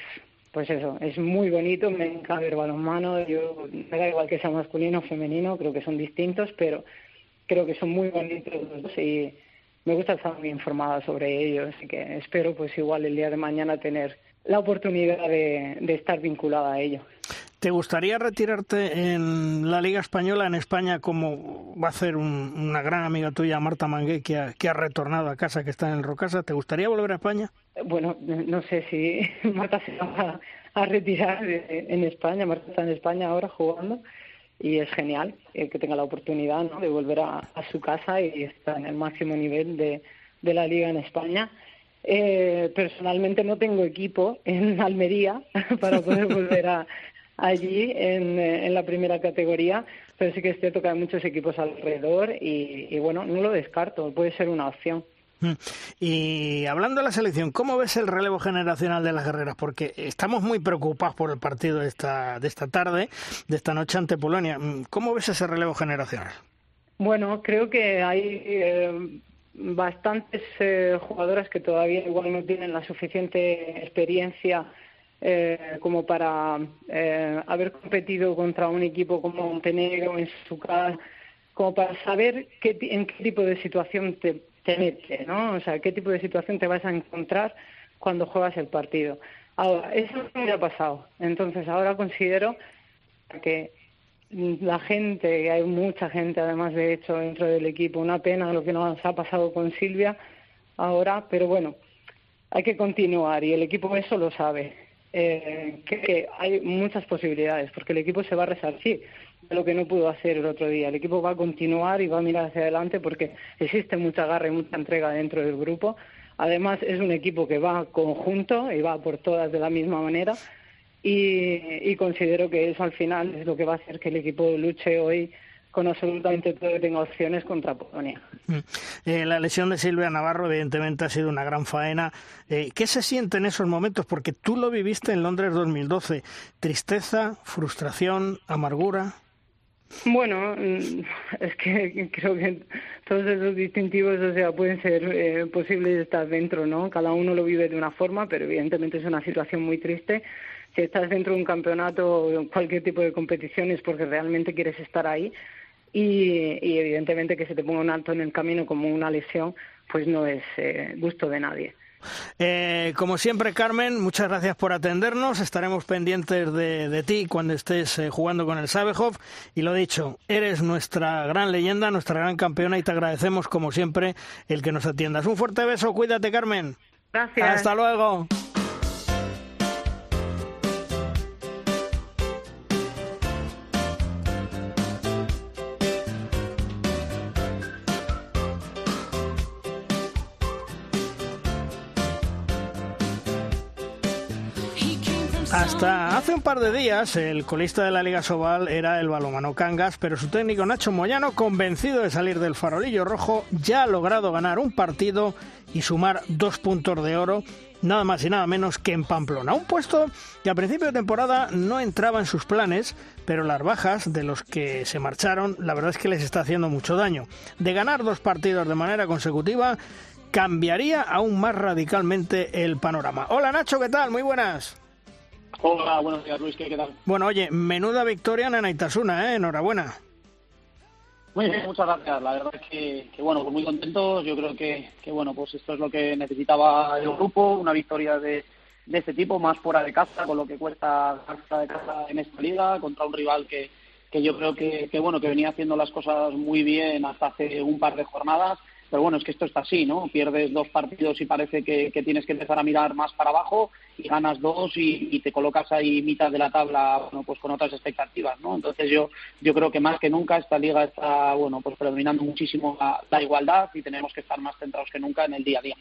pues eso, es muy bonito, me encanta ver balonmano, yo me da igual que sea masculino o femenino, creo que son distintos, pero creo que son muy bonitos y me gusta estar muy informada sobre ellos, así que espero pues igual el día de mañana tener la oportunidad de, estar vinculada a ello. ¿Te gustaría retirarte en la Liga Española, en España, como va a hacer una gran amiga tuya, Marta Mangué, que ha, retornado a casa, que está en Rocasa? ¿Te gustaría volver a España? Bueno, no sé si <laughs> Marta se va a, retirar en España. Marta está en España ahora jugando y es genial eh, que tenga la oportunidad de volver a, su casa y estar en el máximo nivel de, de la Liga en España. Eh, personalmente no tengo equipo en Almería <laughs> para poder volver a, allí en, eh, en, la primera categoría, pero sí que es cierto que hay muchos equipos alrededor y, y bueno, no lo descarto, puede ser una opción. Mm. Y hablando de la selección, ¿cómo ves el relevo generacional de las guerreras? Porque estamos muy preocupados por el partido de esta, de esta tarde, de esta noche ante Polonia. Mm, ¿Cómo ves ese relevo generacional? Bueno, creo que hay eh, bastantes eh, jugadoras que todavía igual no tienen la suficiente experiencia eh, como para eh, haber competido contra un equipo como Montenegro en su casa, como para saber qué, en qué tipo de situación te, te ¿no? O sea, qué tipo de situación te vas a encontrar cuando juegas el partido. Ahora, eso no me ha pasado. Entonces, ahora considero que la gente, hay mucha gente además de hecho dentro del equipo, una pena lo que nos ha pasado con Silvia ahora, pero bueno, hay que continuar y el equipo eso lo sabe. Eh, que hay muchas posibilidades porque el equipo se va a resarcir de lo que no pudo hacer el otro día. El equipo va a continuar y va a mirar hacia adelante porque existe mucha garra y mucha entrega dentro del grupo. Además, es un equipo que va conjunto y va por todas de la misma manera y, considero que eso al final es lo que va a hacer que el equipo luche hoy con absolutamente todo que tenga opciones contra Polonia. Mm. Eh, la lesión de Silvia Navarro evidentemente ha sido una gran faena. Eh, ¿Qué se siente en esos momentos? Porque tú lo viviste en Londres 2012. ¿Tristeza, frustración, amargura? Bueno, mm, es que creo que todos esos distintivos, o sea, pueden ser eh, posibles estar dentro, ¿no? Cada uno lo vive de una forma, pero evidentemente es una situación muy triste si estás dentro de un campeonato o cualquier tipo de competición es porque realmente quieres estar ahí y, evidentemente que se te ponga un alto en el camino como una lesión pues no es eh, gusto de nadie. Eh, como siempre, Carmen, muchas gracias por atendernos. Estaremos pendientes de, ti cuando estés eh, jugando con el Sabehov. Y lo dicho, eres nuestra gran leyenda, nuestra gran campeona y te agradecemos, como siempre, el que nos atiendas. Un fuerte beso, cuídate, Carmen. Gracias. Hasta luego. Hace un par de días, el colista de la Liga Sobal era el balomano Cangas, pero su técnico Nacho Moyano, convencido de salir del farolillo rojo, ya ha logrado ganar un partido y sumar dos puntos de oro nada más y nada menos que en Pamplona. Un puesto que a principio de temporada no entraba en sus planes, pero las bajas de los que se marcharon, la verdad es que les está haciendo mucho daño. De ganar dos partidos de manera consecutiva, cambiaría aún más radicalmente el panorama. Hola Nacho, ¿qué tal? Muy buenas. Hola, buenos días Luis, ¿qué tal? Bueno, oye, menuda victoria en Anaitasuna, ¿eh? Enhorabuena. Muy bien, muchas gracias. La verdad es que, bueno, pues muy contentos. Yo creo que, que, bueno, pues esto es lo que necesitaba el grupo, una victoria de, de este tipo, más fuera de casa, con lo que cuesta fuera de casa en esta liga, contra un rival que, que yo creo que, que, bueno, que venía haciendo las cosas muy bien hasta hace un par de jornadas pero bueno, es que esto está así, ¿no? Pierdes dos partidos y parece que, tienes que empezar a mirar más para abajo y ganas dos y, te colocas ahí mitad de la tabla, bueno, pues con otras expectativas, ¿no? Entonces yo yo creo que más que nunca esta liga está, bueno, pues predominando muchísimo la, igualdad y tenemos que estar más centrados que nunca en el día a día.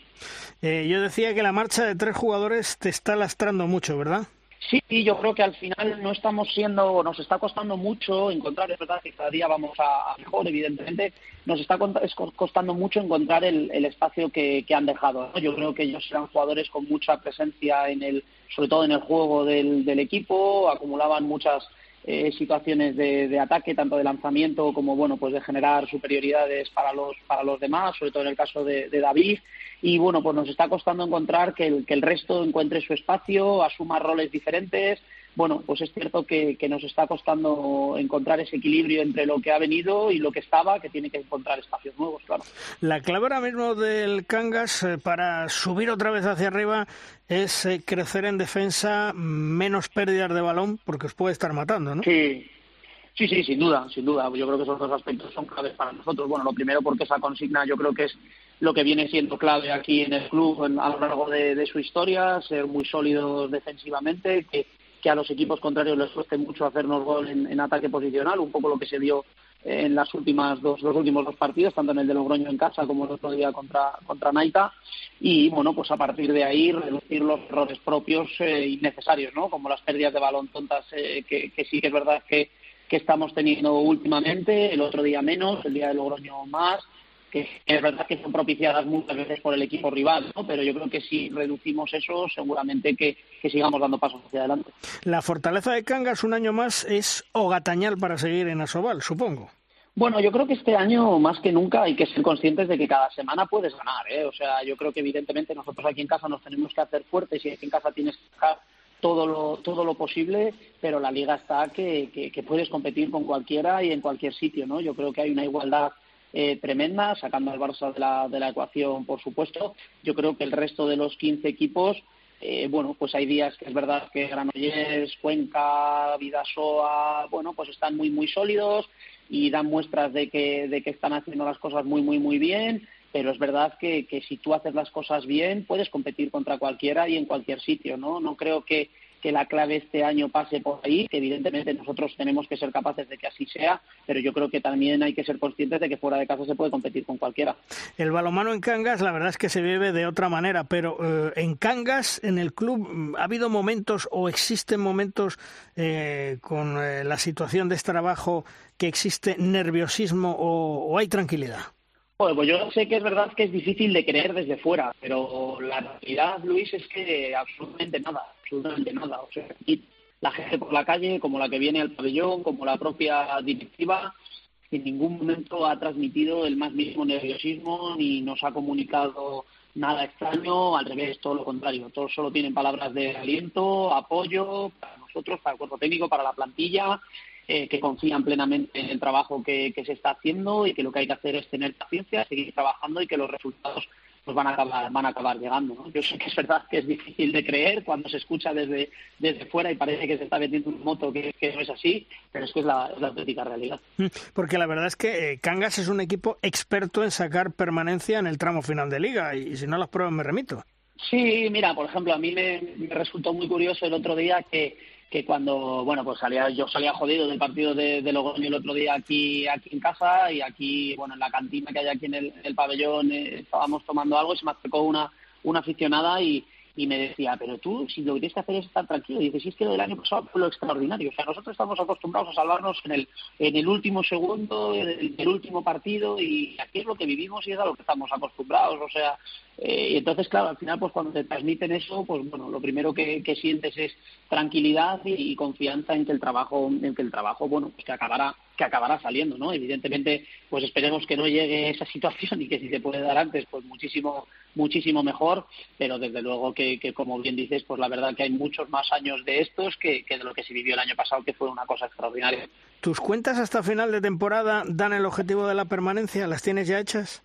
Eh, yo decía que la marcha de tres jugadores te está lastrando mucho, ¿verdad? Sí, yo creo que al final no estamos siendo, nos está costando mucho encontrar, es verdad que cada día vamos a, mejor, evidentemente, nos está costando mucho encontrar el, espacio que, han dejado. Yo creo que ellos eran jugadores con mucha presencia en el, sobre todo en el juego del, equipo, acumulaban muchas eh, situaciones de, ataque, tanto de lanzamiento como bueno, pues de generar superioridades para los para los demás, sobre todo en el caso de David y bueno, pues nos está costando encontrar que el, que el resto encuentre su espacio, asuma roles diferentes. Bueno, pues es cierto que, que, nos está costando encontrar ese equilibrio entre lo que ha venido y lo que estaba, que tiene que encontrar espacios nuevos, claro. La clave ahora mismo del Cangas eh, para subir otra vez hacia arriba es eh, crecer en defensa, menos pérdidas de balón, porque os puede estar matando, ¿no? Sí, Sí, sí, sin duda, sin duda. Yo creo que esos dos aspectos son claves para nosotros. Bueno, lo primero porque esa consigna yo creo que es lo que viene siendo clave aquí en el club a lo largo de, su historia, ser muy sólidos defensivamente, que, a los equipos contrarios les cueste mucho hacernos gol en, ataque posicional, un poco lo que se vio en las últimas dos, los últimos dos partidos, tanto en el de Logroño en casa como el otro día contra, contra Naita, y bueno, pues a partir de ahí reducir los errores propios eh, innecesarios, ¿no? Como las pérdidas de balón tontas, eh, que, que sí que es verdad que que estamos teniendo últimamente, el otro día menos, el día de Logroño más, que es verdad que son propiciadas muchas veces por el equipo rival, ¿no? pero yo creo que si reducimos eso, seguramente que, sigamos dando pasos hacia adelante. La fortaleza de Cangas un año más es Ogatañal para seguir en Asobal, supongo. Bueno, yo creo que este año más que nunca hay que ser conscientes de que cada semana puedes ganar. ¿eh? O sea, yo creo que evidentemente nosotros aquí en casa nos tenemos que hacer fuertes y aquí en casa tienes que dejar todo lo, todo lo posible, pero la liga está que, que, puedes competir con cualquiera y en cualquier sitio, ¿no? Yo creo que hay una igualdad eh, tremenda, sacando al Barça de la, de la ecuación, por supuesto. Yo creo que el resto de los 15 equipos, eh, bueno, pues hay días que es verdad que Granollers, Cuenca, Vidasoa, bueno, pues están muy, muy sólidos y dan muestras de que, de que están haciendo las cosas muy, muy, muy bien pero es verdad que, que, si tú haces las cosas bien, puedes competir contra cualquiera y en cualquier sitio, ¿no? No creo que, que la clave este año pase por ahí, que evidentemente nosotros tenemos que ser capaces de que así sea, pero yo creo que también hay que ser conscientes de que fuera de casa se puede competir con cualquiera. El balomano en Cangas, la verdad es que se vive de otra manera, pero eh, en Cangas, en el club, mm, ¿ha habido momentos o existen momentos eh, con eh, la situación de este trabajo que existe nerviosismo o hay tranquilidad? Bueno, pues yo sé que es verdad que es difícil de creer desde fuera, pero la realidad, Luis, es que absolutamente nada, absolutamente nada. O sea, aquí la gente por la calle, como la que viene al pabellón, como la propia directiva, en ningún momento ha transmitido el más mínimo nerviosismo ni nos ha comunicado nada extraño, al revés, todo lo contrario. Todos solo tienen palabras de aliento, apoyo para nosotros, para el cuerpo técnico, para la plantilla eh, que confían plenamente en el trabajo que, se está haciendo y que lo que hay que hacer es tener paciencia, seguir trabajando y que los resultados pues van a acabar, van a acabar llegando. ¿no? Yo sé que es verdad que es difícil de creer cuando se escucha desde, desde fuera y parece que se está vendiendo un moto que, no es así, pero es que es la, es auténtica realidad. Mm, porque la verdad es que eh, Cangas es un equipo experto en sacar permanencia en el tramo final de liga y, si no las pruebas me remito. Sí, mira, por ejemplo, a mí me resultó muy curioso el otro día que que cuando, bueno, pues salía, yo salía jodido del partido de, de Logroño el otro día aquí, aquí en casa y aquí, bueno, en la cantina que hay aquí en el, pabellón eh, estábamos tomando algo y se me acercó una, una aficionada y, y me decía, pero tú, si lo que tienes que hacer es estar tranquilo, y dices, si es que lo del año pasado fue lo extraordinario, o sea, nosotros estamos acostumbrados a salvarnos en el, en el último segundo, en el, último partido, y aquí es lo que vivimos y es a lo que estamos acostumbrados, o sea, eh, y entonces, claro, al final, pues cuando te transmiten eso, pues bueno, lo primero que, sientes es tranquilidad y, confianza en que el trabajo, en que el trabajo, bueno, pues que acabará, que acabará saliendo, ¿no? Evidentemente, pues esperemos que no llegue esa <laughs> situación y que si se puede dar antes, pues muchísimo, muchísimo mejor, pero desde luego que, como bien dices, pues la verdad que hay muchos más años de estos que, que de lo que se vivió el año pasado, que fue una cosa extraordinaria. ¿Tus cuentas hasta final de temporada dan el objetivo de la permanencia? ¿Las tienes ya hechas?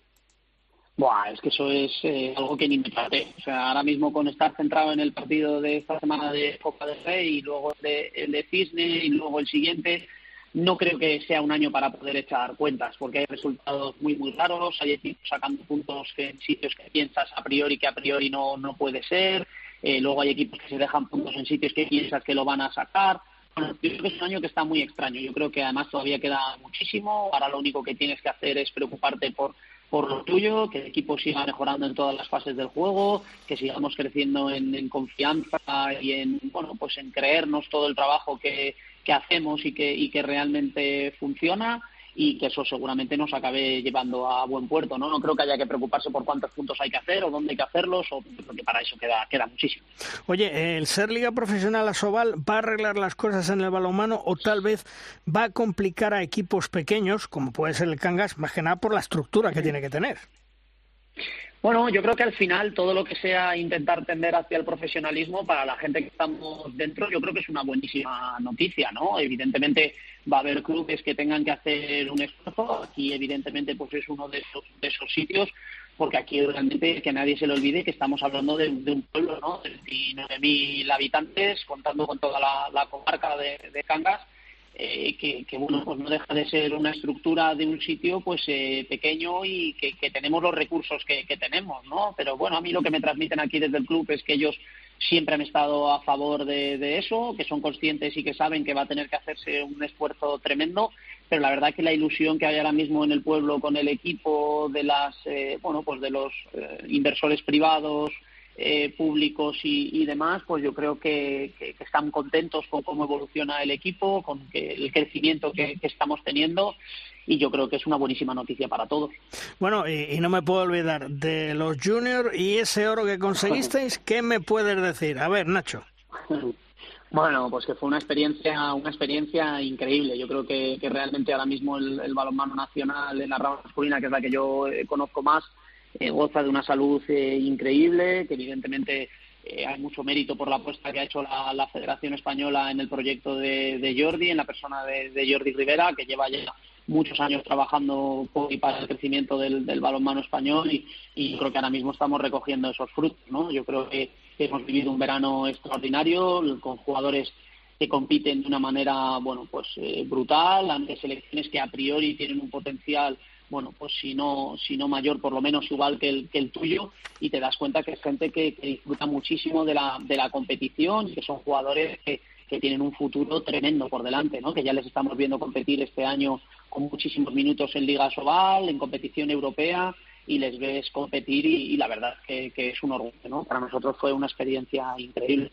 Buah, es que eso es eh, algo que ni me traté. O sea, ahora mismo con estar centrado en el partido de esta semana de Copa del Rey y luego de, el de Cisne y luego el siguiente, no creo que sea un año para poder echar cuentas, porque hay resultados muy, muy raros, hay equipos sacando puntos que en sitios que piensas a priori que a priori no, no puede ser, eh, luego hay equipos que se dejan puntos en sitios que piensas que lo van a sacar. Bueno, yo creo que es un año que está muy extraño. Yo creo que además todavía queda muchísimo. Ahora lo único que tienes que hacer es preocuparte por por lo tuyo, que el equipo siga mejorando en todas las fases del juego, que sigamos creciendo en, confianza y en bueno pues en creernos todo el trabajo que, que hacemos y que, y que realmente funciona y que eso seguramente nos acabe llevando a buen puerto. No, no creo que haya que preocuparse por cuántos puntos hay que hacer o dónde hay que hacerlos, o porque para eso queda, queda muchísimo. Oye, ¿el ser liga profesional a Sobal va a arreglar las cosas en el balonmano o tal vez va a complicar a equipos pequeños, como puede ser el Cangas, más que nada por la estructura que tiene que tener? Bueno, yo creo que al final todo lo que sea intentar tender hacia el profesionalismo para la gente que estamos dentro, yo creo que es una buenísima noticia, ¿no? Evidentemente va a haber clubes que tengan que hacer un esfuerzo, aquí evidentemente pues es uno de esos, de esos sitios, porque aquí realmente que nadie se le olvide que estamos hablando de, un pueblo, ¿no? De 29.000 habitantes, contando con toda la, comarca de, de Cangas, eh, que, bueno pues no deja de ser una estructura de un sitio pues eh, pequeño y que, tenemos los recursos que, tenemos no pero bueno a mí lo que me transmiten aquí desde el club es que ellos siempre han estado a favor de, eso que son conscientes y que saben que va a tener que hacerse un esfuerzo tremendo pero la verdad que la ilusión que hay ahora mismo en el pueblo con el equipo de las eh, bueno pues de los inversores privados eh, públicos y, demás, pues yo creo que, están contentos con cómo evoluciona el equipo, con el crecimiento que, estamos teniendo y yo creo que es una buenísima noticia para todos. Bueno, y, no me puedo olvidar de los juniors y ese oro que conseguisteis, <laughs> ¿qué me puedes decir? A ver, Nacho. <laughs> Bueno, pues que fue una experiencia, una experiencia increíble. Yo creo que, realmente ahora mismo el, el balonmano nacional en la rama masculina, que es la que yo eh, conozco más, eh, goza de una salud eh, increíble, que evidentemente eh, hay mucho mérito por la apuesta que ha hecho la, Federación Española en el proyecto de, Jordi, en la persona de, Jordi Rivera, que lleva ya muchos años trabajando por y para el crecimiento del, balonmano español y, creo que ahora mismo estamos recogiendo esos frutos. ¿no? Yo creo que hemos vivido un verano extraordinario con jugadores que compiten de una manera bueno pues brutal ante selecciones que a priori tienen un potencial bueno, pues si no, si no mayor, por lo menos igual que el, que el tuyo, y te das cuenta que es gente que, disfruta muchísimo de la, de la competición y que son jugadores que, que tienen un futuro tremendo por delante, ¿no? que ya les estamos viendo competir este año con muchísimos minutos en Liga Sobal, en competición europea, y les ves competir y, la verdad que, que, es un orgullo, ¿no? Para nosotros fue una experiencia increíble.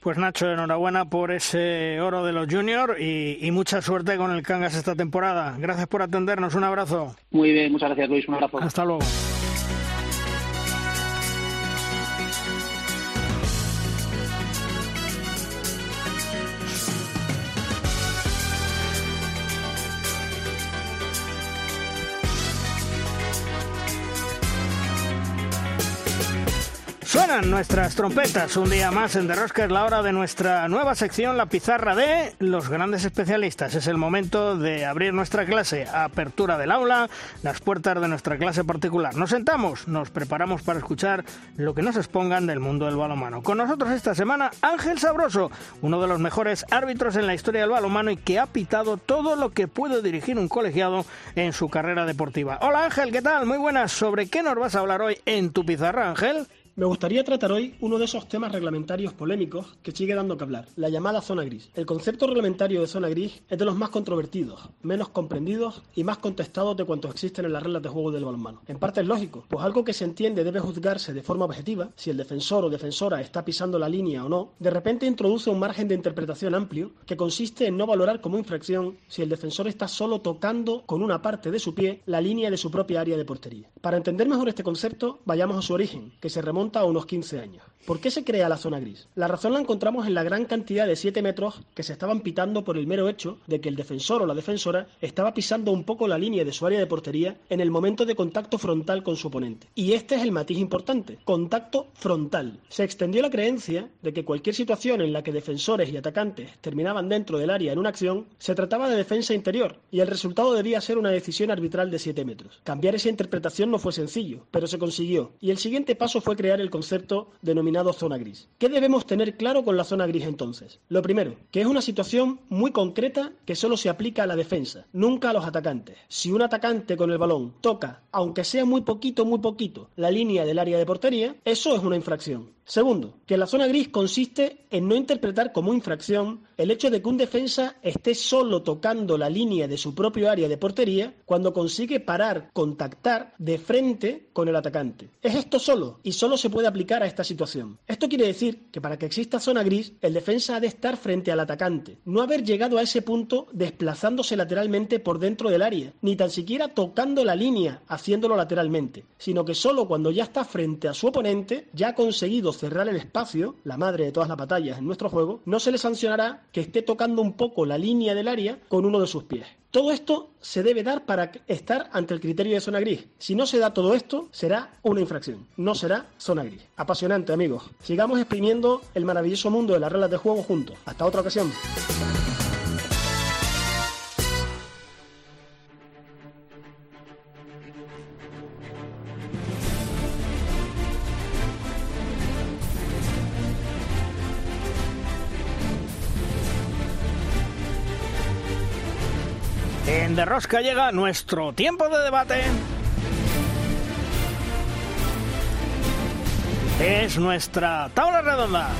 Pues Nacho, enhorabuena por ese oro de los juniors y, y mucha suerte con el Cangas esta temporada. Gracias por atendernos, un abrazo. Muy bien, muchas gracias Luis, un abrazo. Hasta luego. Suenan nuestras trompetas un día más en Derrosca, es la hora de nuestra nueva sección, la pizarra de los grandes especialistas. Es el momento de abrir nuestra clase, apertura del aula, las puertas de nuestra clase particular. Nos sentamos, nos preparamos para escuchar lo que nos expongan del mundo del balonmano. Con nosotros esta semana Ángel Sabroso, uno de los mejores árbitros en la historia del balonmano y que ha pitado todo lo que puede dirigir un colegiado en su carrera deportiva. Hola Ángel, ¿qué tal? Muy buenas. ¿Sobre qué nos vas a hablar hoy en tu pizarra, Ángel? Me gustaría tratar hoy uno de esos temas reglamentarios polémicos que sigue dando que hablar, la llamada zona gris. El concepto reglamentario de zona gris es de los más controvertidos, menos comprendidos y más contestados de cuantos existen en las reglas de juego del balonmano. En parte es lógico, pues algo que se entiende debe juzgarse de forma objetiva, si el defensor o defensora está pisando la línea o no, de repente introduce un margen de interpretación amplio que consiste en no valorar como infracción si el defensor está solo tocando con una parte de su pie la línea de su propia área de portería. Para entender mejor este concepto, vayamos a su origen, que se remonta a unos 15 años. ¿Por qué se crea la zona gris? La razón la encontramos en la gran cantidad de 7 metros que se estaban pitando por el mero hecho de que el defensor o la defensora estaba pisando un poco la línea de su área de portería en el momento de contacto frontal con su oponente. Y este es el matiz importante, contacto frontal. Se extendió la creencia de que cualquier situación en la que defensores y atacantes terminaban dentro del área en una acción se trataba de defensa interior y el resultado debía ser una decisión arbitral de 7 metros. Cambiar esa interpretación no fue sencillo, pero se consiguió. Y el siguiente paso fue crear el concepto denominado zona gris. ¿Qué debemos tener claro con la zona gris entonces? Lo primero, que es una situación muy concreta que solo se aplica a la defensa, nunca a los atacantes. Si un atacante con el balón toca, aunque sea muy poquito, muy poquito, la línea del área de portería, eso es una infracción. Segundo, que la zona gris consiste en no interpretar como infracción el hecho de que un defensa esté solo tocando la línea de su propio área de portería cuando consigue parar, contactar de frente con el atacante. Es esto solo y solo se puede aplicar a esta situación. Esto quiere decir que para que exista zona gris, el defensa ha de estar frente al atacante, no haber llegado a ese punto desplazándose lateralmente por dentro del área, ni tan siquiera tocando la línea haciéndolo lateralmente, sino que solo cuando ya está frente a su oponente ya ha conseguido cerrar el espacio, la madre de todas las batallas en nuestro juego, no se le sancionará que esté tocando un poco la línea del área con uno de sus pies. Todo esto se debe dar para estar ante el criterio de zona gris. Si no se da todo esto, será una infracción, no será zona gris. Apasionante, amigos. Sigamos exprimiendo el maravilloso mundo de las reglas de juego juntos. Hasta otra ocasión. Rosca llega nuestro tiempo de debate. Es nuestra tabla redonda.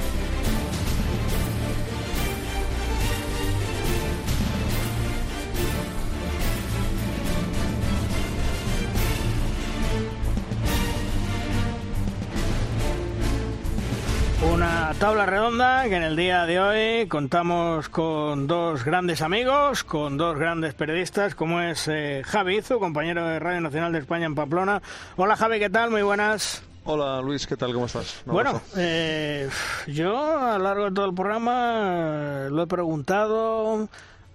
Una tabla redonda que en el día de hoy contamos con dos grandes amigos, con dos grandes periodistas, como es eh, Javi Izu, compañero de Radio Nacional de España en Pamplona. Hola Javi, ¿qué tal? Muy buenas. Hola Luis, ¿qué tal? ¿Cómo estás? Bueno, eh, yo a lo largo de todo el programa lo he preguntado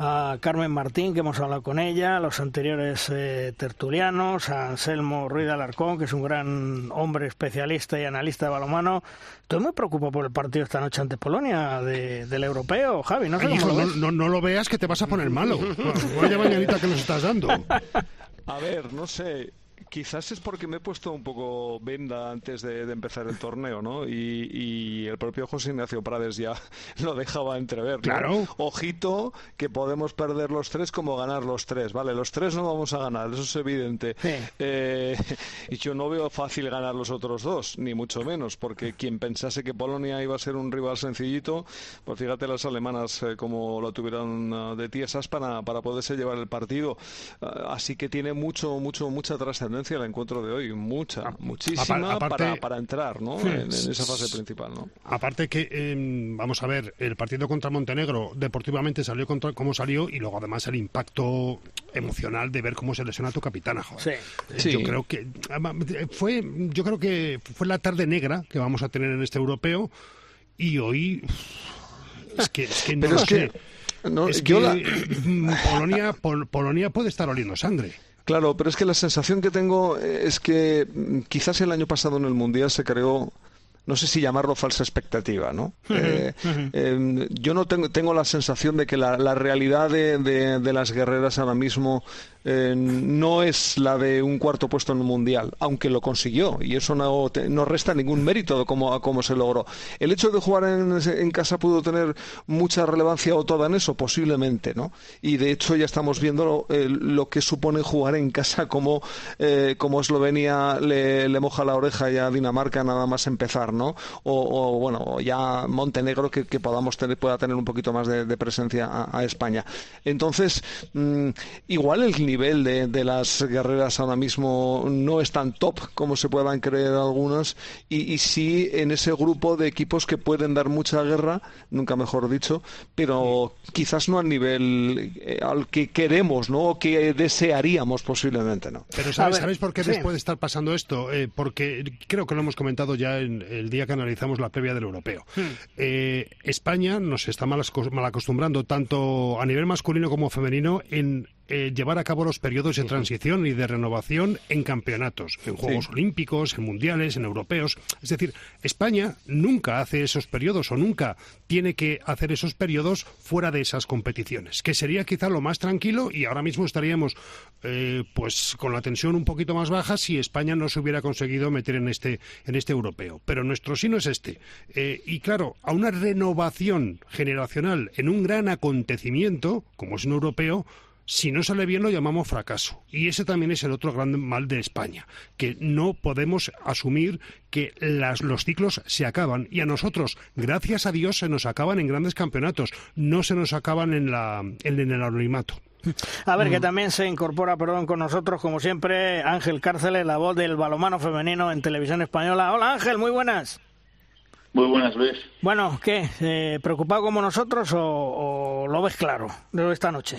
a Carmen Martín, que hemos hablado con ella, a los anteriores eh, tertulianos, a Anselmo Ruiz de Alarcón, que es un gran hombre especialista y analista de balonmano. Estoy muy preocupado por el partido esta noche ante Polonia de- del europeo, Javi. No sé cómo lo no, ves. no- no lo veas que te vas a poner malo. <laughs> Vaya mañanita que nos estás dando. A ver, no sé. Quizás es porque me he puesto un poco venda antes de, de empezar el torneo, ¿no? Y, y el propio José Ignacio Prades ya <laughs> lo dejaba entrever. ¿no? Claro. Ojito que podemos perder los tres como ganar los tres, ¿vale? Los tres no vamos a ganar, eso es evidente. Eh, y <laughs> yo no veo fácil ganar los otros dos, ni mucho menos, porque quien pensase que Polonia iba a ser un rival sencillito, pues fíjate las alemanas eh, como lo tuvieron ah, de tiesas para, para poderse llevar el partido. Así que tiene mucho, mucho, mucha trascendencia el encuentro de hoy, mucha, muchísima aparte- para, para entrar, ¿no? En, en esa fase principal, ¿no? Aparte que, eh, vamos a ver, el partido contra Montenegro deportivamente salió contra, como salió y luego además el impacto emocional de ver cómo se lesiona tu capitana. joder. Sí. Eh, Sí. Yo creo que ama- fue, yo creo que fue la tarde negra que vamos a tener en este europeo y hoy es que, es que no Pero lo es que- sé. no, es yo que la- mm, Polonia, Pol- Polonia puede estar oliendo sangre. Claro, pero es que la sensación que tengo eh, es que mm, quizás el año pasado en el Mundial se creó, no sé si llamarlo falsa expectativa, ¿no? Eh, eh, yo no tengo, tengo la sensación de que la, la realidad de, de- de las guerreras ahora mismo eh, no es la de un cuarto puesto en un mundial, aunque lo consiguió y eso no, no resta ningún mérito de cómo, cómo, se logró. ¿El hecho de jugar en, casa pudo tener mucha relevancia o toda en eso? Posiblemente, ¿no? Y de hecho ya estamos viendo lo, que supone jugar en casa como, eh, como Eslovenia le, moja la oreja ya a Dinamarca nada más empezar, ¿no? O, bueno, ya Montenegro que, podamos tener, pueda tener un poquito más de, presencia a, España. Entonces, mm, igual el nivel de, las guerreras ahora mismo no es tan top como se puedan creer algunas y, y sí en ese grupo de equipos que pueden dar mucha guerra, nunca mejor dicho, pero quizás no al nivel eh, al que queremos, ¿no? O que desearíamos posiblemente, ¿no? Pero ¿sabes, ¿sabes por qué después de estar pasando esto? Eh, porque creo que lo hemos comentado ya en el día que analizamos la previa del europeo. Hmm. Eh, España nos está mal acostumbrando tanto a nivel masculino como femenino en eh, llevar a cabo los periodos de transición y de renovación en campeonatos, en Juegos Olímpicos, en Mundiales, en Europeos. Es decir, España nunca hace esos periodos o nunca tiene que hacer esos periodos fuera de esas competiciones, que sería quizá lo más tranquilo y ahora mismo estaríamos eh, pues con la tensión un poquito más baja si España no se hubiera conseguido meter en este, en este europeo. Pero nuestro sí no es este. Eh, y claro, a una renovación generacional en un gran acontecimiento, como es un europeo, si no sale bien lo llamamos fracaso. Y ese también es el otro gran mal de España, que no podemos asumir que los ciclos se acaban. Y a nosotros, gracias a Dios, se nos acaban en grandes campeonatos, no se nos acaban en, la, en, el anonimato. A ver, que mm. también se incorpora, perdón, con nosotros, como siempre, Ángel Cárceles, la voz del balomano femenino en televisión española. Hola Ángel, muy buenas. Muy buenas, Luis. Bueno, ¿qué? Eh, ¿Preocupado como nosotros o, o, lo ves claro de esta noche?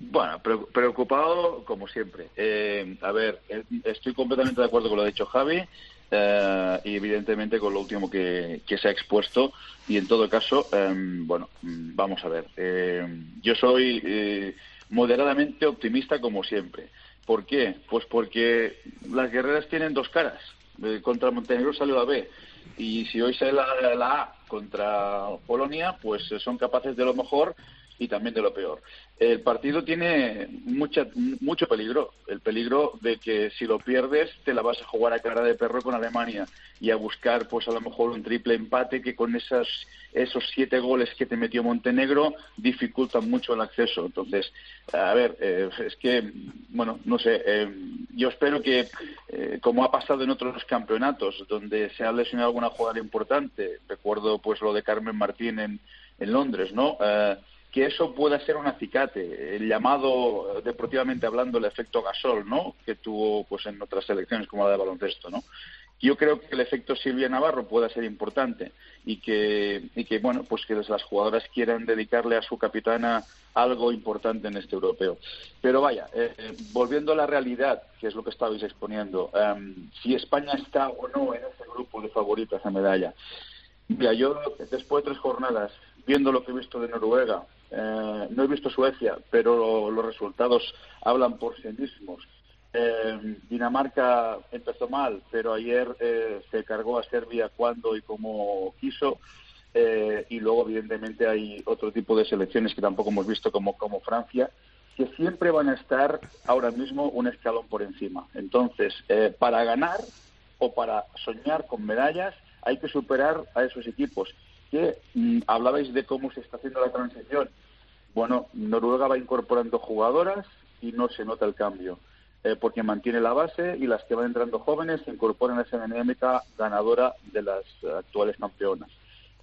Bueno, preocupado como siempre. Eh, a ver, eh, estoy completamente de acuerdo con lo que dicho Javi eh, y evidentemente con lo último que, se ha expuesto. Y en todo caso, em, bueno, mm, vamos a ver. yo soy moderadamente optimista como siempre. ¿Por qué? Pues porque las guerreras tienen dos caras. contra Montenegro salió la B. Y si hoy sale la A contra Polonia, pues son capaces de lo mejor y también de lo peor. El partido tiene mucha, mucho peligro, el peligro de que si lo pierdes te la vas a jugar a cara de perro con Alemania y a buscar pues a lo mejor un triple empate que con esas, esos siete goles que te metió Montenegro dificultan mucho el acceso. Entonces, a ver, eh, es que, bueno, no sé, eh, yo espero que, eh, como ha pasado en otros campeonatos, donde se ha lesionado alguna jugadora importante, recuerdo pues lo de Carmen Martín en, en Londres, ¿no? Que eso pueda ser un acicate, el llamado deportivamente hablando el efecto gasol, ¿no? Que tuvo pues en otras selecciones como la de baloncesto, ¿no? Yo creo que el efecto Silvia Navarro pueda ser importante y que, y que bueno, pues que las jugadoras quieran dedicarle a su capitana algo importante en este europeo. Pero vaya, eh, eh, volviendo a la realidad, que es lo que estabais exponiendo, em, si España está o no en ese grupo de favoritas a medalla. Mira, yo después de tres jornadas, viendo lo que he visto de Noruega, eh, no he visto Suecia, pero los resultados hablan por sí mismos. Eh, Dinamarca empezó mal, pero ayer eh, se cargó a Serbia cuando y como quiso. y luego, evidentemente, hay otro tipo de selecciones que tampoco hemos visto, como, como Francia, que siempre van a estar ahora mismo un escalón por encima. Entonces, para ganar o para soñar con medallas, hay que superar a esos equipos que mm, hablabais de cómo se está haciendo la transición. Bueno, Noruega va incorporando jugadoras y no se nota el cambio, eh, porque mantiene la base y las que van entrando jóvenes se incorporan a esa dinámica ganadora de las actuales campeonas.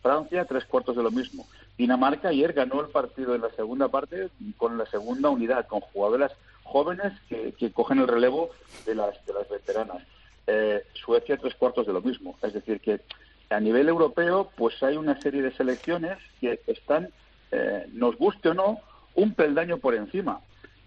Francia, tres cuartos de lo mismo. Dinamarca ayer ganó el partido en la segunda parte con la segunda unidad, con jugadoras jóvenes que, cogen el relevo de las, de las veteranas. Eh, Suecia, tres cuartos de lo mismo. Es decir, que a nivel europeo, pues hay una serie de selecciones que están, eh, nos guste o no, un peldaño por encima.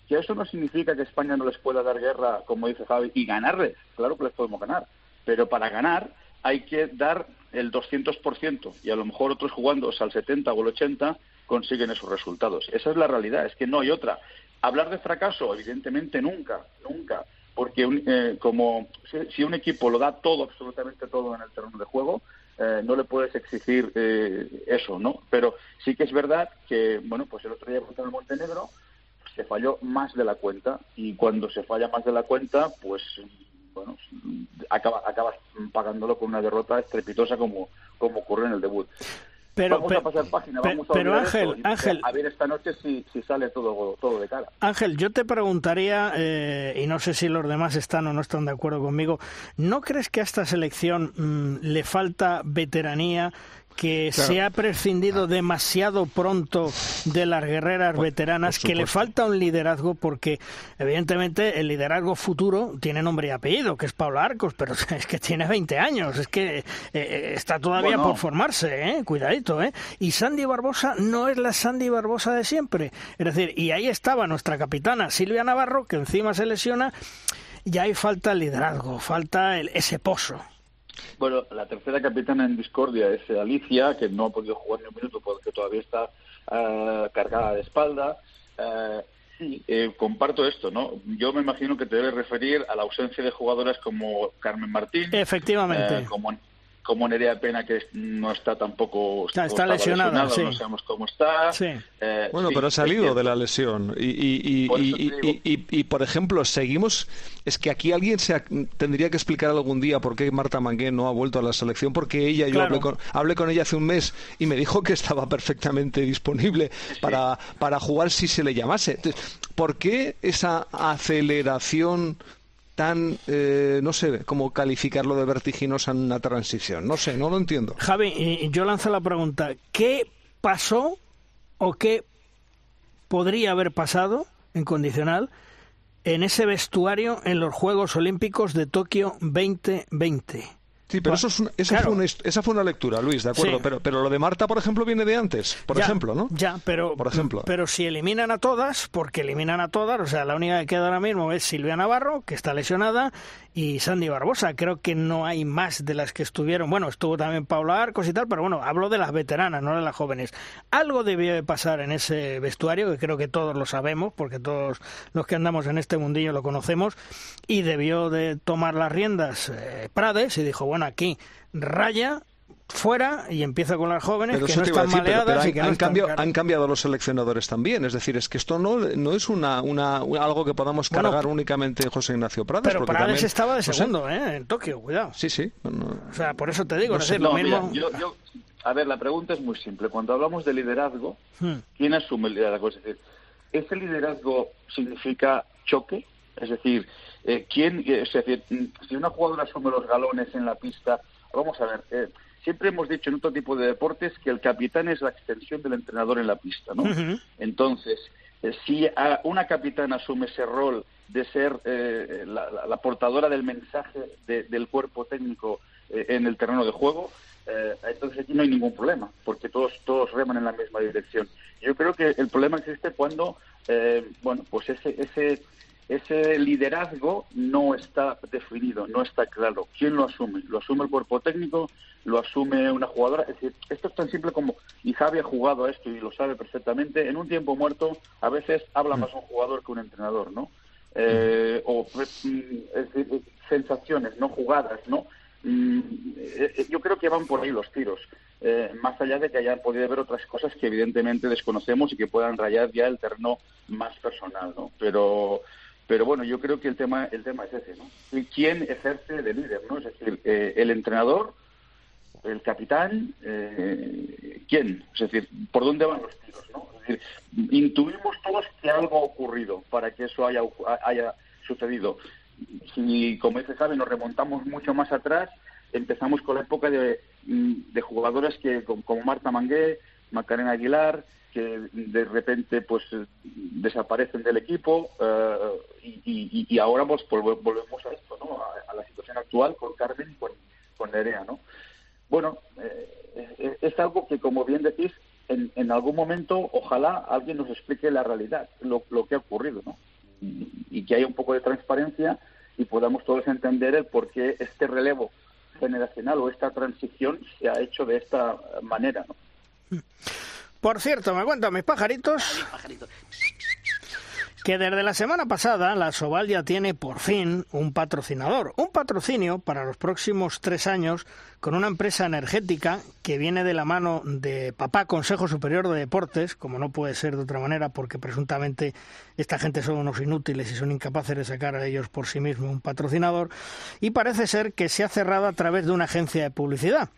Que eso no significa que España no les pueda dar guerra, como dice Javi, y ganarles. Claro que les podemos ganar. Pero para ganar hay que dar el 200% y a lo mejor otros jugando al 70 o el 80 consiguen esos resultados. Esa es la realidad, es que no hay otra. Hablar de fracaso, evidentemente nunca, nunca, porque eh, como si, un equipo lo da todo, absolutamente todo en el terreno de juego, eh, no le puedes exigir eh, eso, ¿no? Pero sí que es verdad que, bueno, pues el otro día contra el Montenegro se falló más de la cuenta y cuando se falla más de la cuenta, pues bueno, acaba, acabas pagándolo con una derrota estrepitosa como, como ocurrió en el debut. Pero, vamos pero- a pasar página, vamos a pero Ángel, esto Ángel. a ver esta noche si, si sale todo, todo de cara. Ángel, yo te preguntaría, eh, y no sé si los demás están o no están de acuerdo conmigo, ¿no crees que a esta selección mm, le falta veteranía? Que Claro. se ha prescindido demasiado pronto de las guerreras veteranas, que le falta un liderazgo, porque evidentemente el liderazgo futuro tiene nombre y apellido, que es Pablo Arcos, pero <laughs> es que tiene 20 años, es que eh, eh, está todavía Bueno. por formarse, ¿eh? cuidadito. ¿eh? Y Sandy Barbosa no es la Sandy Barbosa de siempre. Es decir, y ahí estaba nuestra capitana Silvia Navarro, que encima se lesiona, y ahí falta el liderazgo, falta el, ese pozo. Bueno, la tercera capitana en discordia es Alicia, que no ha podido jugar ni un minuto porque todavía está ah, cargada de espalda. Sí, eh, comparto esto, ¿no? Yo me imagino que te debes referir a la ausencia de jugadoras como Carmen Martín, Efectivamente. eh, como, como Nerea Pena, que no está tampoco... Está- está sí. No sabemos cómo está. Sí. Eh, Bueno, sí, pero ha salido de la lesión. Y, y, y, Por y- y- digo. y- y, por ejemplo, seguimos. Es que aquí alguien se ha- tendría que explicar algún día por qué Marta Mangué no ha vuelto a la selección, porque ella, yo hablé con, hablé con ella hace un mes y me dijo que estaba perfectamente disponible para, para jugar si se le llamase. Entonces, ¿Por qué esa aceleración tan, eh, no sé cómo calificarlo de vertiginosa en una transición? No sé, no lo entiendo. Javi, yo lanzo la pregunta, ¿qué pasó o qué podría haber pasado en condicional en ese vestuario en los Juegos Olímpicos de Tokio 2020? Sí, pero eso es una- esa, Claro. fue una, esa fue una lectura, Luis, de acuerdo. Sí. Pero, pero lo de Marta, por ejemplo, viene de antes, por Ya, ejemplo, ¿no? Ya, pero, Por ejemplo. pero si eliminan a todas, porque eliminan a todas, o sea, la única que queda ahora mismo es Silvia Navarro, que está lesionada, y Sandy Barbosa. Creo que no hay más de las que estuvieron. Bueno, estuvo también Paula Arcos y tal, pero bueno, hablo de las veteranas, no de las jóvenes. Algo debió de pasar en ese vestuario, que creo que todos lo sabemos, porque todos los que andamos en este mundillo lo conocemos, y debió de tomar las riendas eh, Prades y dijo, bueno, aquí raya fuera y empieza con las jóvenes Pero que no están decir, pero- maleadas pero y que han, no han están cambiado, caras. han cambiado los seleccionadores también. Es decir, es que esto no, no es una, una, una- algo que podamos Bueno, cargar únicamente en José Ignacio Prades. Pero Prades también- estaba de ¿eh? En Tokio, cuidado. Sí, sí. no. O sea, por eso te digo, No es sé, lo mira, mismo... yo, yo- a ver, la pregunta es muy simple. Cuando hablamos de liderazgo, Hmm. ¿quién asume el liderazgo? Es decir, ¿ese liderazgo significa choque? Es decir, eh, ¿quién, eh, es decir, si una jugadora asume los galones en la pista, vamos a ver, eh, siempre hemos dicho en otro tipo de deportes que el capitán es la extensión del entrenador en la pista, ¿no? Entonces, eh, si a- una capitana asume ese rol de ser eh, la, la- la portadora del mensaje de- del cuerpo técnico eh, en el terreno de juego, eh, entonces aquí no hay ningún problema, porque todos todos reman en la misma dirección. Yo creo que el problema existe cuando, eh, bueno, pues ese ese ese liderazgo no está definido, no está claro. ¿Quién lo asume? ¿Lo asume el cuerpo técnico? ¿Lo asume una jugadora? Es decir, esto es tan simple como, y Javi ha jugado a esto y lo sabe perfectamente, en un tiempo muerto a veces habla más un jugador que un entrenador, ¿no? Eh, o mm, es decir, sensaciones, no jugadas, ¿no? Mm, eh, eh, yo creo que van por ahí los tiros, eh, más allá de que hayan podido haber otras cosas que evidentemente desconocemos y que puedan rayar ya el terreno más personal, ¿no? Pero pero bueno, yo creo que el tema el tema es ese, ¿no? ¿Y ¿Quién ejerce de líder, no? Es decir, eh, el entrenador, el capitán, eh, ¿quién? Es decir, ¿por dónde van los tiros, no? Es decir, intuimos todos que algo ha ocurrido para que eso haya haya sucedido. Si, como dice Javi, nos remontamos mucho más atrás, empezamos con la época de, mm, de jugadoras que como Marta Mangué, Macarena Aguilar, que de repente pues eh, desaparecen del equipo eh, y, ahora pues volve- volvemos a esto, ¿no? A, la situación actual con Carmen y con, con Nerea, ¿no? Bueno, eh, es, es algo que, como bien decís, en, en algún momento ojalá alguien nos explique la realidad, lo, que ha ocurrido, ¿no? Y, que haya un poco de transparencia y podamos todos entender el por qué este relevo generacional o esta transición se ha hecho de esta manera, ¿no? Por cierto, me cuentan mis pajaritos que desde la semana pasada la Soval ya tiene por fin un patrocinador, un patrocinio para los próximos tres años con una empresa energética que viene de la mano de papá Consejo Superior de Deportes, como no puede ser de otra manera, porque presuntamente esta gente son unos inútiles y son incapaces de sacar a ellos por sí mismos un patrocinador, y parece ser que se ha cerrado a través de una agencia de publicidad.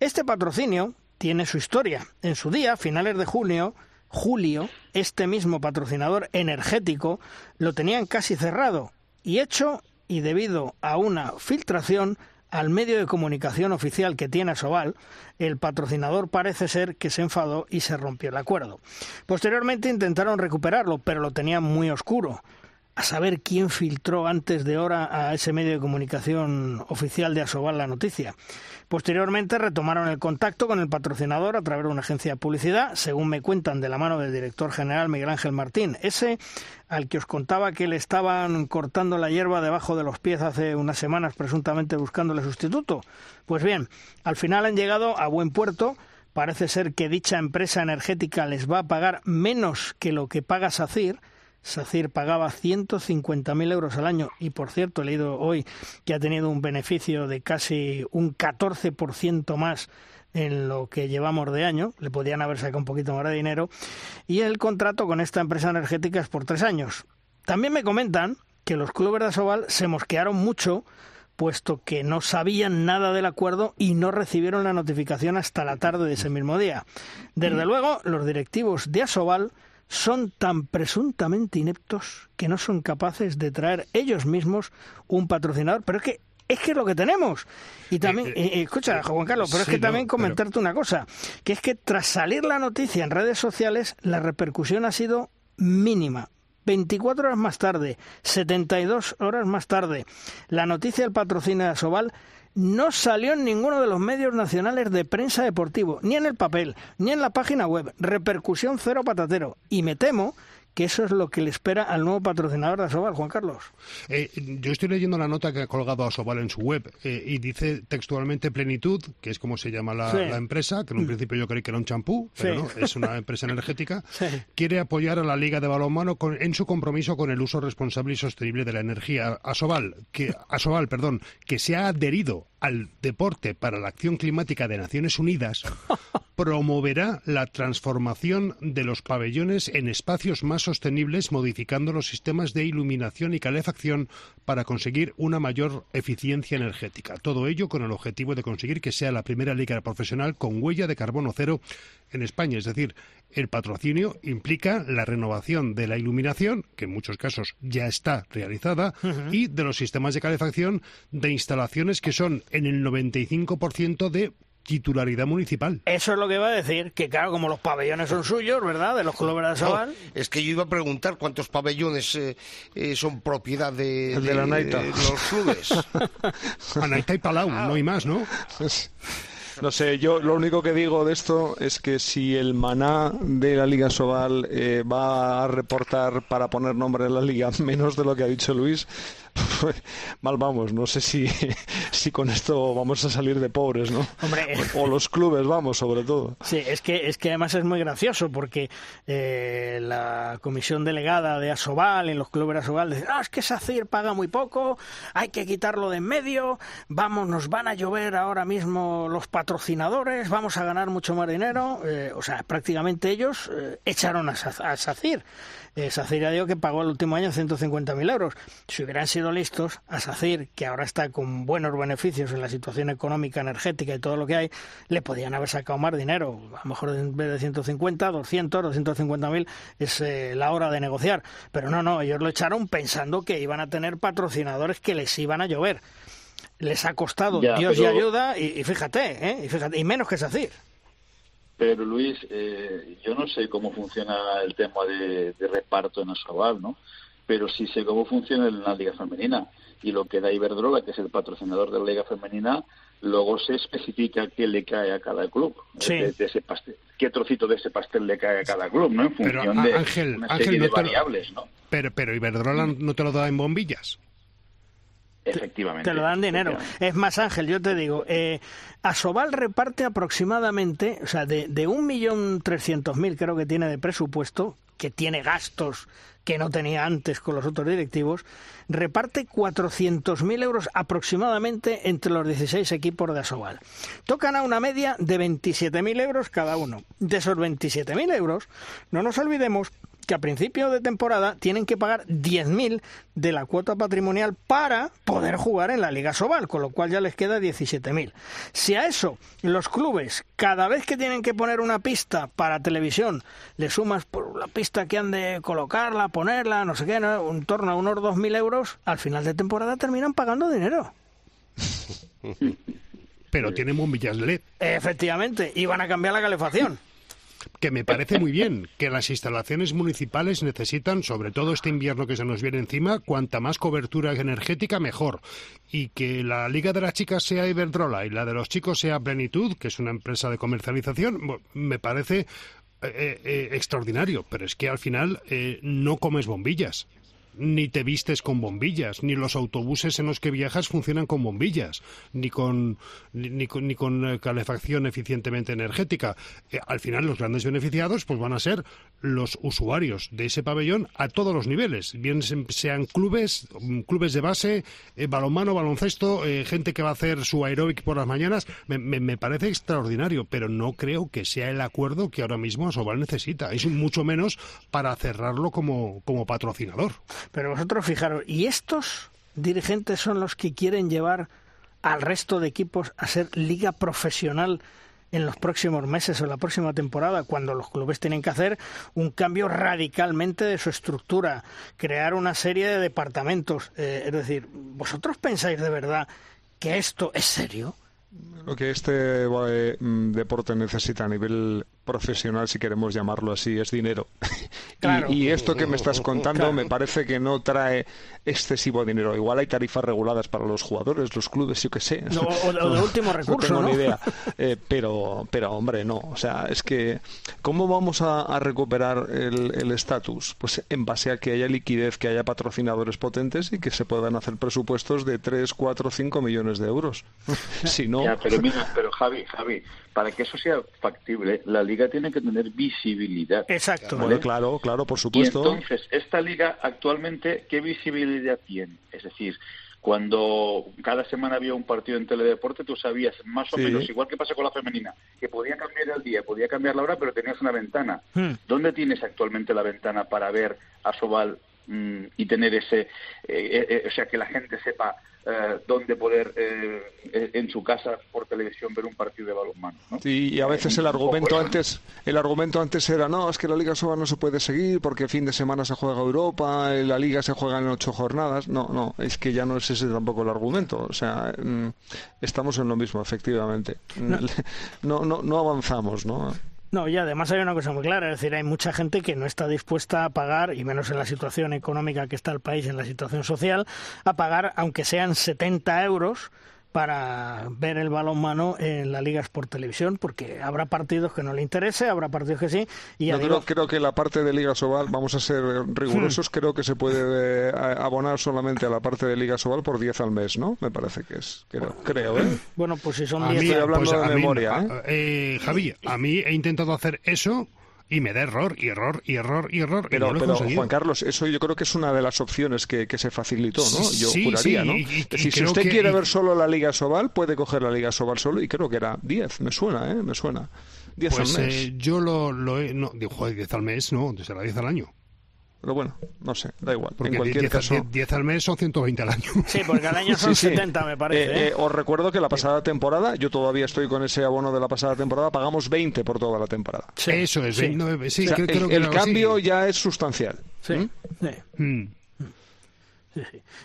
Este patrocinio tiene su historia. En su día, finales de junio, julio, este mismo patrocinador energético lo tenían casi cerrado y hecho y debido a una filtración al medio de comunicación oficial que tiene Sobal, el patrocinador parece ser que se enfadó y se rompió el acuerdo. Posteriormente intentaron recuperarlo, pero lo tenían muy oscuro a saber quién filtró antes de hora a ese medio de comunicación oficial de Asobal la noticia. Posteriormente retomaron el contacto con el patrocinador a través de una agencia de publicidad, según me cuentan de la mano del director general Miguel Ángel Martín, ese al que os contaba que le estaban cortando la hierba debajo de los pies hace unas semanas presuntamente buscándole sustituto. Pues bien, al final han llegado a buen puerto. Parece ser que dicha empresa energética les va a pagar menos que lo que paga SACIR, SACIR pagaba 150.000 euros al año y, por cierto, he leído hoy que ha tenido un beneficio de casi un 14% más en lo que llevamos de año, le podían haber sacado un poquito más de dinero, y el contrato con esta empresa energética es por tres años. También me comentan que los clubes de Asobal se mosquearon mucho puesto que no sabían nada del acuerdo y no recibieron la notificación hasta la tarde de ese mismo día. Desde luego, los directivos de Asobal son tan presuntamente ineptos que no son capaces de traer ellos mismos un patrocinador. Pero es que es que es lo que tenemos. Y también, eh, eh, escucha, Juan Carlos, pero es que también comentarte una cosa, que es que tras salir la noticia en redes sociales, la repercusión ha sido mínima. 24 horas más tarde, 72 horas más tarde, la noticia del patrocinio de Asobal no salió en ninguno de los medios nacionales de prensa deportivo, ni en el papel, ni en la página web. Repercusión cero patatero. Y me temo que eso es lo que le espera al nuevo patrocinador de Asobal, Juan Carlos. Eh, yo estoy leyendo la nota que ha colgado Asobal en su web eh, y dice textualmente Plenitud, que es como se llama la, empresa, que en un mm. principio yo creí que era un champú, pero no, es una empresa <laughs> energética, quiere apoyar a la Liga de Balonmano en su compromiso con el uso responsable y sostenible de la energía. Asobal, que, Asobal, perdón, que se ha adherido al deporte para la acción climática de Naciones Unidas, <laughs> promoverá la transformación de los pabellones en espacios más sostenibles modificando los sistemas de iluminación y calefacción para conseguir una mayor eficiencia energética. Todo ello con el objetivo de conseguir que sea la primera liga profesional con huella de carbono cero en España. Es decir, el patrocinio implica la renovación de la iluminación, que en muchos casos ya está realizada, y de los sistemas de calefacción de instalaciones que son en el 95% de titularidad municipal. Eso es lo que iba a decir, que claro, como los pabellones son suyos, ¿verdad? De los clubes de Sabal. es que yo iba a preguntar cuántos pabellones eh, eh, son propiedad de, la los clubes. <laughs> Anaita y Palau, no hay más, ¿no? No sé, yo lo único que digo de esto es que si el maná de la Liga Sobal eh, va a reportar para poner nombre en la Liga <laughs> menos de lo que ha dicho Luis, <laughs> mal vamos. No sé si, <laughs> si con esto vamos a salir de pobres, ¿no? <laughs> o, los clubes, vamos, sobre todo. Sí, es que, es que además es muy gracioso porque eh, la comisión delegada de Asobal, en los clubes de Asobal, dice, ah, es que SACIR paga muy poco, hay que quitarlo de en medio, vamos, nos van a llover ahora mismo los patrocinadores, vamos a ganar mucho más dinero. Eh, o sea, prácticamente ellos eh, echaron a, a SACIR. Eh, SACIR ya digo que pagó el último año 150.000 euros. Si hubieran sido listos, a SACIR, que ahora está con buenos beneficios en la situación económica, energética y todo lo que hay, le podían haber sacado más dinero. A lo mejor en vez de 150, 200, 250.000 es eh, la hora de negociar. Pero no, no, ellos lo echaron pensando que iban a tener patrocinadores que les iban a llover. Les ha costado Dios y ayuda y, fíjate, ¿eh? y fíjate, y menos que SACIR. Pero Luis, eh, yo no sé cómo funciona el tema de, reparto en Asobal, ¿no? Pero sí sé cómo funciona en la Liga Femenina. Y lo que da Iberdrola, que es el patrocinador de la Liga Femenina, luego se especifica qué le cae a cada club. De, ese pastel, qué trocito de ese pastel le cae a cada club, ¿no? En función de Ángel, una serie de variables, ¿no? Pero, pero Iberdrola no te lo da en bombillas. Efectivamente. Te lo dan dinero. Es más, Ángel, yo te digo, eh, Asobal reparte aproximadamente, o sea, de, de 1.300.000 creo que tiene de presupuesto, que tiene gastos que no tenía antes con los otros directivos, reparte 400.000 euros aproximadamente entre los 16 equipos de Asobal. Tocan a una media de 27.000 euros cada uno. De esos 27.000 euros, no nos olvidemos que a principio de temporada tienen que pagar 10.000 de la cuota patrimonial para poder jugar en la Liga Sobal, con lo cual ya les queda 17.000. Si a eso los clubes, cada vez que tienen que poner una pista para televisión, le sumas por la pista que han de colocarla, ponerla, no sé qué, ¿no? en torno a unos 2.000 euros, al final de temporada terminan pagando dinero. Pero tienen bombillas LED. Efectivamente, y van a cambiar la calefacción que me parece muy bien, que las instalaciones municipales necesitan, sobre todo este invierno que se nos viene encima, cuanta más cobertura energética mejor. Y que la Liga de las Chicas sea Iberdrola y la de los chicos sea Plenitud, que es una empresa de comercialización, me parece eh, eh, extraordinario. Pero es que al final eh, no comes bombillas ni te vistes con bombillas, ni los autobuses en los que viajas funcionan con bombillas, ni con, ni, con, eh, calefacción eficientemente energética. Eh, al final, los grandes beneficiados pues van a ser los usuarios de ese pabellón a todos los niveles, bien sean clubes, mm, clubes de base, eh, balonmano, baloncesto, gente que va a hacer su aeróbic por las mañanas. Me, me, parece extraordinario, pero no creo que sea el acuerdo que ahora mismo Asobal necesita. Es mucho menos para cerrarlo como, como patrocinador. Pero vosotros fijaros, ¿y estos dirigentes son los que quieren llevar al resto de equipos a ser liga profesional en los próximos meses o la próxima temporada, cuando los clubes tienen que hacer un cambio radicalmente de su estructura, crear una serie de departamentos. Eh, es decir, ¿vosotros pensáis de verdad que esto es serio? Lo que este eh, mm, deporte necesita a nivel profesional, si queremos llamarlo así, es dinero. <laughs> y, esto que me estás contando me parece que no trae excesivo dinero. Igual hay tarifas reguladas para los jugadores, los clubes, yo qué sé. o, de <laughs> último recurso. No tengo ni idea. <laughs> Eh, pero, pero, hombre, no. O sea, es que, ¿cómo vamos a, recuperar el estatus? pues en base a que haya liquidez, que haya patrocinadores potentes y que se puedan hacer presupuestos de 3, 4, 5 millones de euros. si no. pero mira, pero Javi, Javi, para que eso sea factible, la liga tiene que tener visibilidad. Exacto. claro, claro, por supuesto. entonces, esta liga actualmente, ¿qué visibilidad tiene? Es decir, cuando cada semana había un partido en teledeporte, tú sabías más o menos, igual que pasa con la femenina, que podía cambiar el día, podía cambiar la hora, pero tenías una ventana. Hmm. ¿Dónde tienes actualmente la ventana para ver a Sobal mm, y tener ese, eh, eh, eh, o sea, que la gente sepa eh, donde poder en su casa por televisión ver un partido de balonmano. y a veces el argumento antes el argumento antes era no es que la Liga Soba no se puede seguir porque fin de semana se juega Europa, la Liga se juega en ocho jornadas. No, no, es que ya no es ese tampoco el argumento. O sea, mm, estamos en lo mismo, efectivamente. No, <laughs> no, no avanzamos, ¿no? No, y además hay una cosa muy clara, es decir, hay mucha gente que no está dispuesta a pagar, y menos en la situación económica que está el país, en la situación social, a pagar, aunque sean 70 euros, para ver el balonmano en la Liga Sport Televisión, porque habrá partidos que no le interese, habrá partidos que sí. Y Yo creo, creo, que la parte de Liga Sobal, vamos a ser rigurosos, hmm. creo que se puede eh, abonar solamente a la parte de Liga Sobal por 10 al mes, ¿no? Me parece que es, creo, creo ¿eh? Bueno, pues si son 10... Estoy hablando pues de memoria, ¿eh? ¿eh? Javi, a mí he intentado hacer eso y me da error y error y error y error. Pero, y pero Juan Carlos, eso yo creo que es una de las opciones que, se facilitó, ¿no? Yo juraría, ¿no? si usted quiere ver solo la Liga Sobal, puede coger la Liga Sobal solo y creo que era 10, me suena, ¿eh? Me suena. 10 pues, al mes. Eh, yo lo, lo he, no, digo, 10 al mes, no, será 10 al año. Pero bueno, no sé, da igual. Porque en cualquier 10, caso... 10, al mes son 120 al año. Sí, porque al año <laughs> son 70, me parece. Eh, ¿eh? os recuerdo que la pasada temporada, yo todavía estoy con ese abono de la pasada temporada, pagamos 20 por toda la temporada. Sí, Eso es, sí. el, cambio ya es sustancial. Sí. ¿Mm?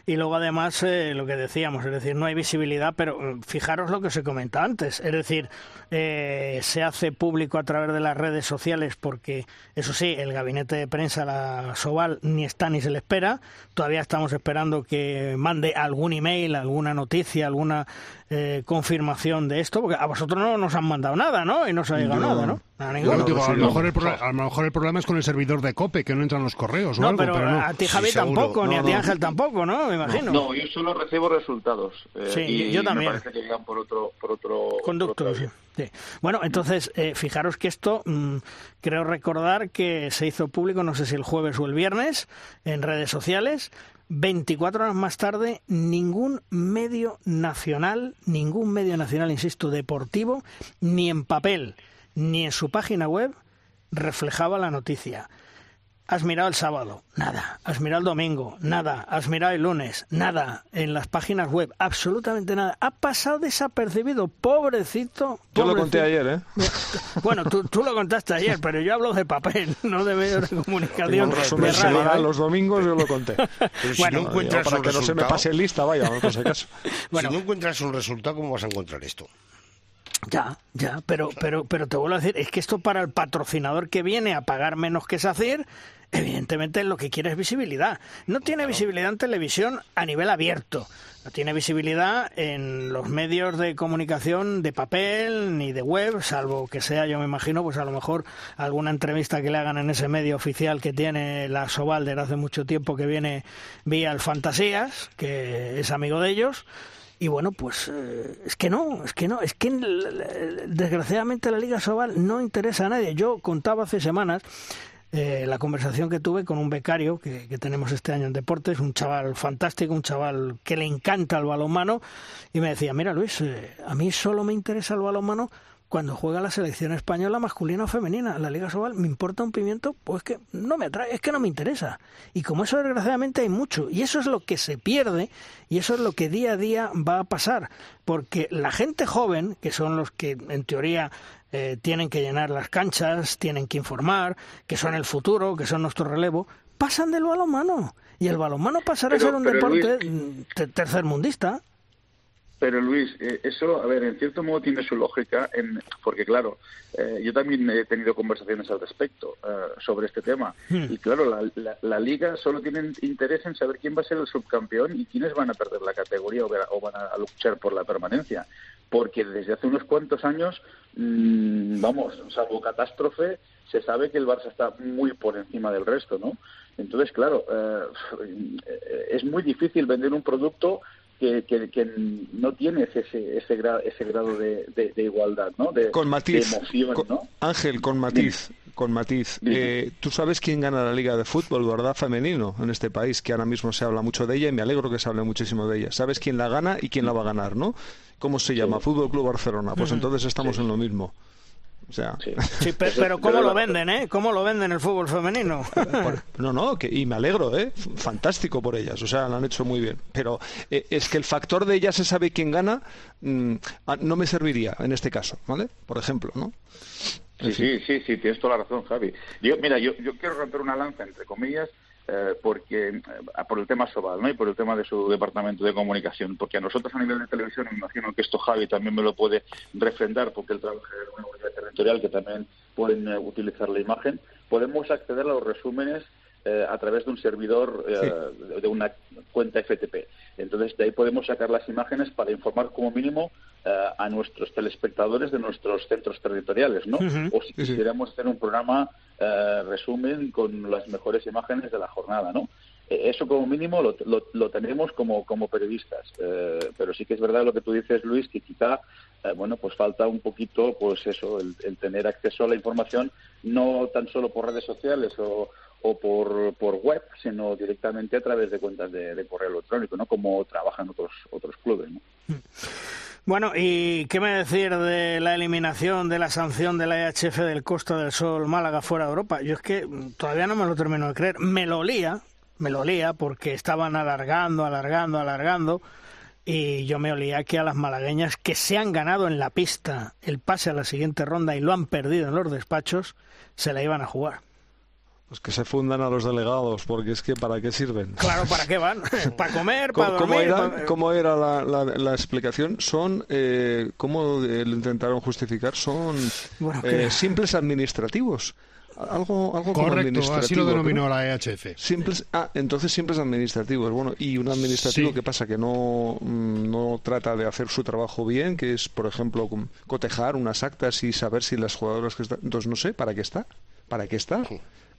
Y luego además eh, lo que decíamos, es decir, no hay visibilidad, pero mm, fijaros lo que se comenta antes, es decir, eh, se hace público a través de las redes sociales porque, eso sí, el gabinete de prensa, la Soval, ni está ni se le espera, todavía estamos esperando que mande algún email, alguna noticia, alguna eh, confirmación de esto, porque a vosotros no nos han mandado nada, ¿no? Y no se ha llegado nada, ¿no? A Yo ninguno. no digo, a, lo mejor el pro- a lo mejor el problema es con el servidor de COPE, que no entran los correos o No, algo, pero, pero no. a ti Javi Sí, tampoco, ni a ti no. Ángel tampoco, ¿no? Me imagino. No, yo solo recibo resultados. eh, Sí, y yo también. Me parece que llegan por otro, por otro Conducto, por sí. otro- sí. Bueno, entonces, eh, fijaros que esto, mm, creo recordar que se hizo público, no sé si el jueves o el viernes, en redes sociales. 24 horas más tarde, ningún medio nacional, ningún medio nacional, insisto, deportivo, ni en papel, ni en su página web, reflejaba la noticia. Has mirado el sábado, nada. Has mirado el domingo, nada. Has mirado el lunes, nada. En las páginas web, absolutamente nada. Ha pasado desapercibido, pobrecito. Yo lo conté ayer, ¿eh? <laughs> Bueno, tú, tú lo contaste ayer, pero yo hablo de papel, <laughs> no de medios de comunicación. De resumen radio, ¿eh? los domingos, yo lo conté. <laughs> Pero si Bueno, no encuentras para un que no se me pase lista, vaya, no pase caso. Bueno. Si no encuentras un resultado, ¿cómo vas a encontrar esto? Ya, ya, pero, pero, pero te vuelvo a decir, es que esto para el patrocinador que viene a pagar menos que SACIR, evidentemente lo que quiere es visibilidad. No tiene visibilidad en televisión a nivel abierto, no tiene visibilidad en los medios de comunicación de papel ni de web, salvo que sea, yo me imagino, pues a lo mejor alguna entrevista que le hagan en ese medio oficial que tiene la Soval desde hace mucho tiempo que viene vía el Fantasías, que es amigo de ellos. Y bueno, pues eh, es que no, es que no, es que desgraciadamente la Liga Sobal no interesa a nadie. Yo contaba hace semanas eh, la conversación que tuve con un becario que, que tenemos este año en deportes, un chaval fantástico, un chaval que le encanta el balonmano, y me decía, mira Luis, eh, a mí solo me interesa el balonmano cuando juega la selección española masculina o femenina. La Liga Sobal me importa un pimiento, pues que no me atrae, es que no me interesa. Y como eso desgraciadamente hay mucho, y eso es lo que se pierde, y eso es lo que día a día va a pasar, porque la gente joven, que son los que en teoría eh, tienen que llenar las canchas, tienen que informar, que son el futuro, que son nuestro relevo, pasan del balonmano. Y el balonmano pasará Pero- a ser un deporte Luis, mm, te- tercermundista. Pero Luis, eh, eso, a ver, en cierto modo tiene su lógica, en, porque claro, eh, yo también he tenido conversaciones al respecto eh, sobre este tema. Hmm. Y claro, la, la- la liga solo tiene interés en saber quién va a ser el subcampeón y quiénes van a perder la categoría o van a luchar por la permanencia. Porque desde hace unos cuantos años, mm, vamos, salvo catástrofe, se sabe que el Barça está muy por encima del resto, ¿no? Entonces, claro, eh, es muy difícil vender un producto que, que, que no tiene ese, ese, gra- ese grado de, de- de igualdad, ¿no? De, Con matiz. de emoción, Con- ¿no? Ángel, con matiz. Con matiz. Eh, Tú sabes quién gana la Liga de Fútbol, ¿verdad? Femenino en este país, que ahora mismo se habla mucho de ella y me alegro que se hable muchísimo de ella. ¿Sabes quién la gana y quién la va a ganar, no? ¿Cómo se llama? Fútbol Club Barcelona. Pues entonces estamos en lo mismo. O sea, Sí, <laughs> pe- pero ¿cómo lo venden, eh? ¿Cómo lo venden el fútbol femenino? <laughs> No, no, que, y me alegro, ¿eh? Fantástico por ellas, o sea, lo han hecho muy bien. Pero eh, es que el factor de ya se sabe quién gana mm, ah, no me serviría en este caso, ¿vale? Por ejemplo, ¿no? Sí, sí, sí, sí, tienes toda la razón, Javi. Yo, mira, yo, yo quiero romper una lanza, entre comillas, eh, porque eh, por el tema Sobal, ¿no? Y por el tema de su departamento de comunicación, porque a nosotros a nivel de televisión, me imagino que esto Javi también me lo puede refrendar, porque él trabaja en una unidad territorial que también pueden eh, utilizar la imagen, podemos acceder a los resúmenes eh, a través de un servidor eh, de- de una cuenta FTP. Entonces, de ahí podemos sacar las imágenes para informar como mínimo eh, a nuestros telespectadores de nuestros centros territoriales, ¿no? O si quisiéramos hacer un programa eh, resumen con las mejores imágenes de la jornada, ¿no? Eso como mínimo lo, lo- lo tenemos como, como periodistas, eh, pero sí que es verdad lo que tú dices, Luis, que quizá, eh, bueno, pues falta un poquito, pues eso, el, el tener acceso a la información no tan solo por redes sociales o, o por, por web, sino directamente a través de cuentas de, correo electrónico, ¿no? Como trabajan otros otros clubes, ¿no? Bueno, ¿y qué me decir de la eliminación de la sanción de la EHF del Costa del Sol Málaga fuera de Europa? Yo es que todavía no me lo termino de creer. Me lo olía, me lo olía porque estaban alargando, alargando, alargando. Y yo me olía que a las malagueñas que se han ganado en la pista el pase a la siguiente ronda y lo han perdido en los despachos, se la iban a jugar. Pues que se fundan a los delegados, porque es que ¿para qué sirven? Claro, ¿para qué van? <laughs> <laughs> ¿Para comer? ¿Para ¿Cómo, cómo dormir? era, pa- cómo era la, la- la explicación? Son, eh, ¿cómo eh, lo intentaron justificar? Son Bueno, eh, simples administrativos. algo, algo como Correcto, así lo denominó ¿no? la EHF. Siempre es- ah, entonces siempre es administrativo. Bueno, y un administrativo Sí. que pasa que no, mm, no trata de hacer su trabajo bien, que es, por ejemplo, cotejar unas actas y saber si las jugadoras que están. Entonces, no sé, ¿para qué está? ¿Para qué está?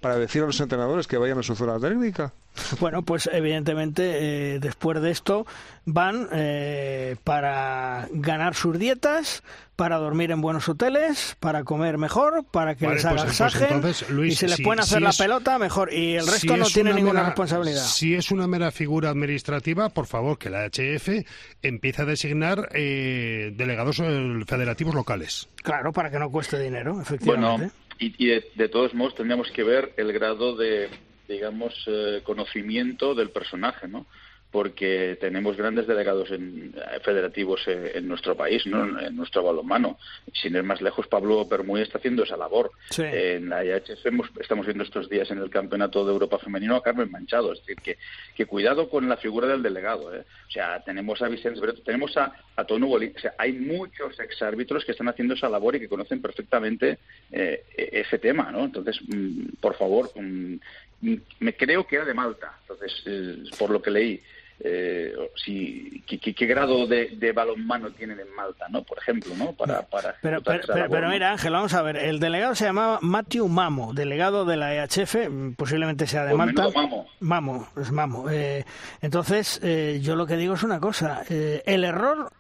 ¿Para decir a los entrenadores que vayan a su zona técnica? Bueno, pues evidentemente eh, después de esto van eh, para ganar sus dietas, para dormir en buenos hoteles, para comer mejor, para que Vale, les pues- pues agasajen entonces, Luis, y se les si- pueden hacer si la es- pelota mejor y el resto Si no tiene una ninguna mera- responsabilidad. Si es una mera figura administrativa, por favor, que la HF empiece a designar eh, delegados eh, federativos locales. Claro, para que no cueste dinero, Bueno, efectivamente. Y, y de, todos modos tendríamos que ver el grado de, digamos, eh, conocimiento del personaje, ¿no? Porque tenemos grandes delegados en, eh, federativos eh, en nuestro país, ¿no? En, en nuestro balonmano. Sin ir más lejos, Pablo Permuy está haciendo esa labor. Sí. En la IHF hemos- estamos viendo estos días en el Campeonato de Europa Femenino a Carmen Manchado. Es decir, que, que cuidado con la figura del delegado. ¿eh? O sea, tenemos a Vicente Breto, tenemos a, a Tono Bolí. O sea, hay muchos exárbitros que están haciendo esa labor y que conocen perfectamente eh, e- ese tema, ¿no? Entonces, mm, por favor, mm, mm, me creo que era de Malta. Entonces, eh, por lo que leí. Eh, si, ¿qué, grado de, de balonmano tienen en Malta, ¿no? Por ejemplo, ¿no? Para, para Pero, mira, Ángel, vamos a ver. El delegado se llamaba Matthew Mamo, delegado de la EHF, posiblemente sea de Pues Malta. mamo. Mamo, es Mamo. Eh, entonces, eh, yo lo que digo es una cosa. eh, el error,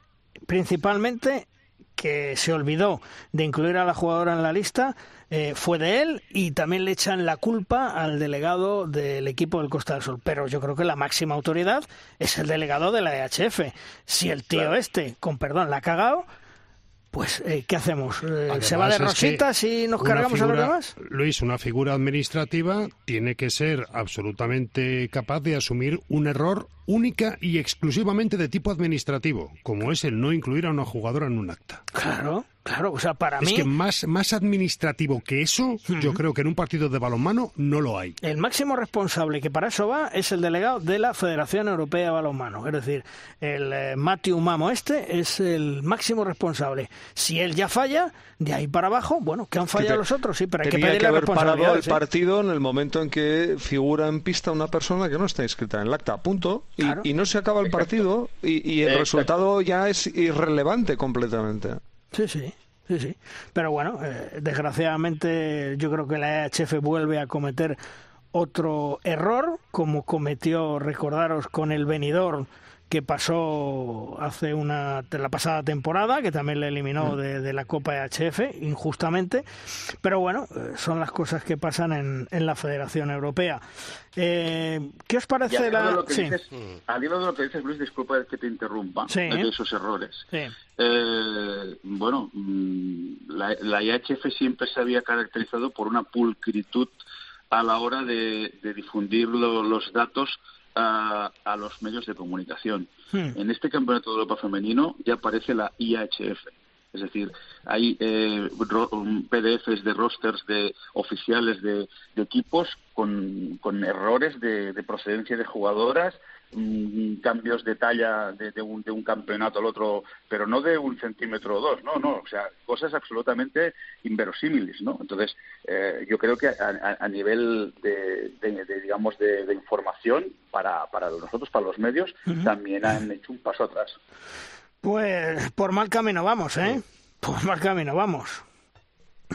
principalmente, que se olvidó de incluir a la jugadora en la lista, eh, fue de él y también le echan la culpa al delegado del equipo del Costa del Sol. Pero yo creo que la máxima autoridad es el delegado de la EHF. Si el tío este, con perdón, la ha cagado, pues eh, ¿qué hacemos? Eh, ¿Se va de rositas y nos cargamos a los demás? Luis, una figura administrativa tiene que ser absolutamente capaz de asumir un error única y exclusivamente de tipo administrativo, como es el no incluir a una jugadora en un acta. Claro, claro. O sea, para Es mí... que más, más administrativo que eso, yo creo que en un partido de balonmano no lo hay. El máximo responsable que para eso va es el delegado de la Federación Europea de Balonmano. Es decir, el eh, Matthew Mamo este es el máximo responsable. Si él ya falla, de ahí para abajo, bueno, que han fallado te- los otros, sí, pero hay que pedirle que haber parado el partido en el momento en que figura en pista una persona que no está inscrita en el acta, punto. Y, Claro. y no se acaba el partido y, y el Exacto. resultado ya es irrelevante completamente. Sí, sí, sí, sí. Pero bueno, eh, desgraciadamente yo creo que la EHF vuelve a cometer otro error, como cometió, recordaros, con el venidor que pasó hace una de la pasada temporada, que también le eliminó de, de la Copa EHF injustamente. Pero bueno, eh, son las cosas que pasan en, en la Federación Europea. Eh, ¿Qué os parece la...? lo que Sí. dices, al hilo de lo que dices, Luis, disculpa que te interrumpa, Sí. de esos errores. Sí. Eh, bueno, mm, la, la IHF siempre se había caracterizado por una pulcritud a la hora de, de difundir lo- los datos a, a los medios de comunicación. Hmm. En este campeonato de Europa femenino ya aparece la IHF. Es decir, hay eh, ro- um, PDFs de rosters de oficiales de, de equipos con, con errores de, de procedencia de jugadoras, mm, cambios de talla de, de un, de un campeonato al otro, pero no de un centímetro o dos, no, no, o sea, cosas absolutamente inverosímiles, ¿no? Entonces, eh, yo creo que a, a- a nivel de, de- de, digamos, de, de información para, para nosotros, para los medios, también han hecho un paso atrás. Pues por mal camino vamos, ¿eh? Por mal camino vamos.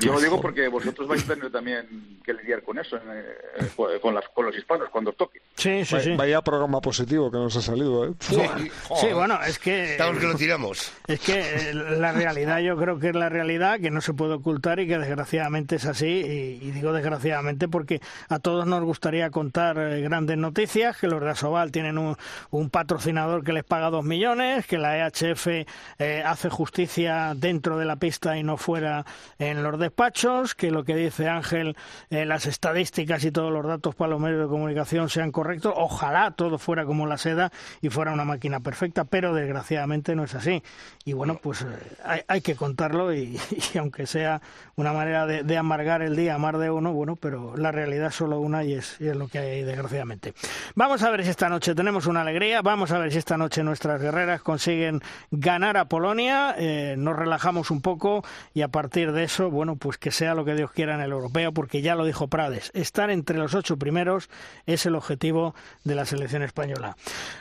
Yo lo digo porque vosotros vais a tener también que lidiar con eso, eh, con, las, con los hispanos, cuando os toque. Sí, sí, sí. Vaya programa positivo que nos ha salido, ¿eh? Sí, bueno, es que... Estamos que lo tiramos. Es que eh, la realidad yo creo que es la realidad, que no se puede ocultar y que desgraciadamente es así. Y, y digo desgraciadamente porque a todos nos gustaría contar eh, grandes noticias, que los de Asobal tienen un, un patrocinador que les paga dos millones, que la EHF eh, hace justicia dentro de la pista y no fuera en los despachos, que lo que dice Ángel, eh, las estadísticas y todos los datos para los medios de comunicación sean correctos. Ojalá todo fuera como la seda y fuera una máquina perfecta, pero desgraciadamente no es así. Y bueno, pues eh, hay, que contarlo <laughs> y, aunque sea una manera de, amargar el día a más de uno, bueno, pero la realidad es solo una y es, y es lo que hay desgraciadamente. Vamos a ver si esta noche tenemos una alegría, vamos a ver si esta noche nuestras guerreras consiguen ganar a Polonia, eh, nos relajamos un poco y a partir de eso, bueno, bueno, pues que sea lo que Dios quiera en el europeo, porque ya lo dijo Prades, estar entre los ocho primeros es el objetivo de la selección española.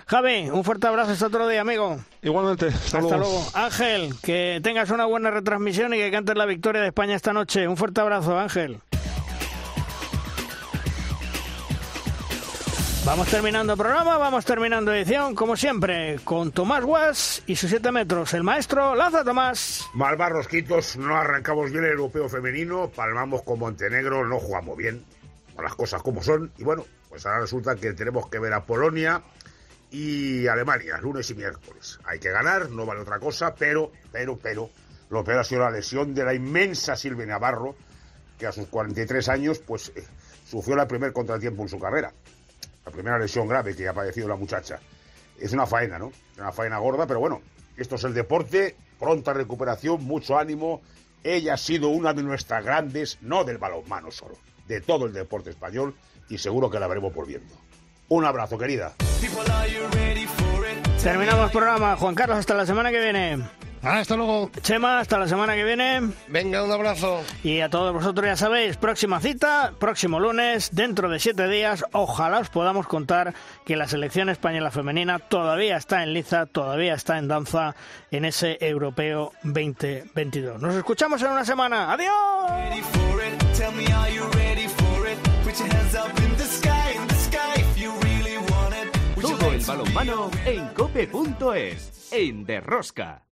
Javi, un fuerte abrazo hasta otro día, amigo. Igualmente, hasta, luego. Ángel, que tengas una buena retransmisión y que cantes la victoria de España esta noche. Un fuerte abrazo, Ángel. Vamos terminando programa, vamos terminando edición, como siempre, con Tomás Guas y sus 7 metros. El maestro Laza Tomás. Malvar Rosquitos, no arrancamos bien el europeo femenino, palmamos con Montenegro, no jugamos bien, las cosas como son. Y bueno, pues ahora resulta que tenemos que ver a Polonia y Alemania, lunes y miércoles. Hay que ganar, no vale otra cosa, pero, pero, pero, lo peor ha sido la lesión de la inmensa Silvia Navarro, que a sus 43 años, pues, eh, sufrió el primer contratiempo en su carrera la primera lesión grave que ha padecido la muchacha. Es una faena, ¿no? Una faena gorda, pero bueno, esto es el deporte, pronta recuperación, mucho ánimo. Ella ha sido una de nuestras grandes, no del balonmano solo, de todo el deporte español y seguro que la veremos volviendo. Un abrazo, querida. Terminamos el programa. Juan Carlos, hasta la semana que viene. Ah, hasta luego. Chema, hasta la semana que viene. Venga, un abrazo. Y a todos vosotros ya sabéis, próxima cita, próximo lunes, dentro de siete días, ojalá os podamos contar que la selección española femenina todavía está en liza, todavía está en danza en ese europeo 2022. Nos escuchamos en una semana. ¡Adiós! Todo el balonmano en cope.es, en Derrosca.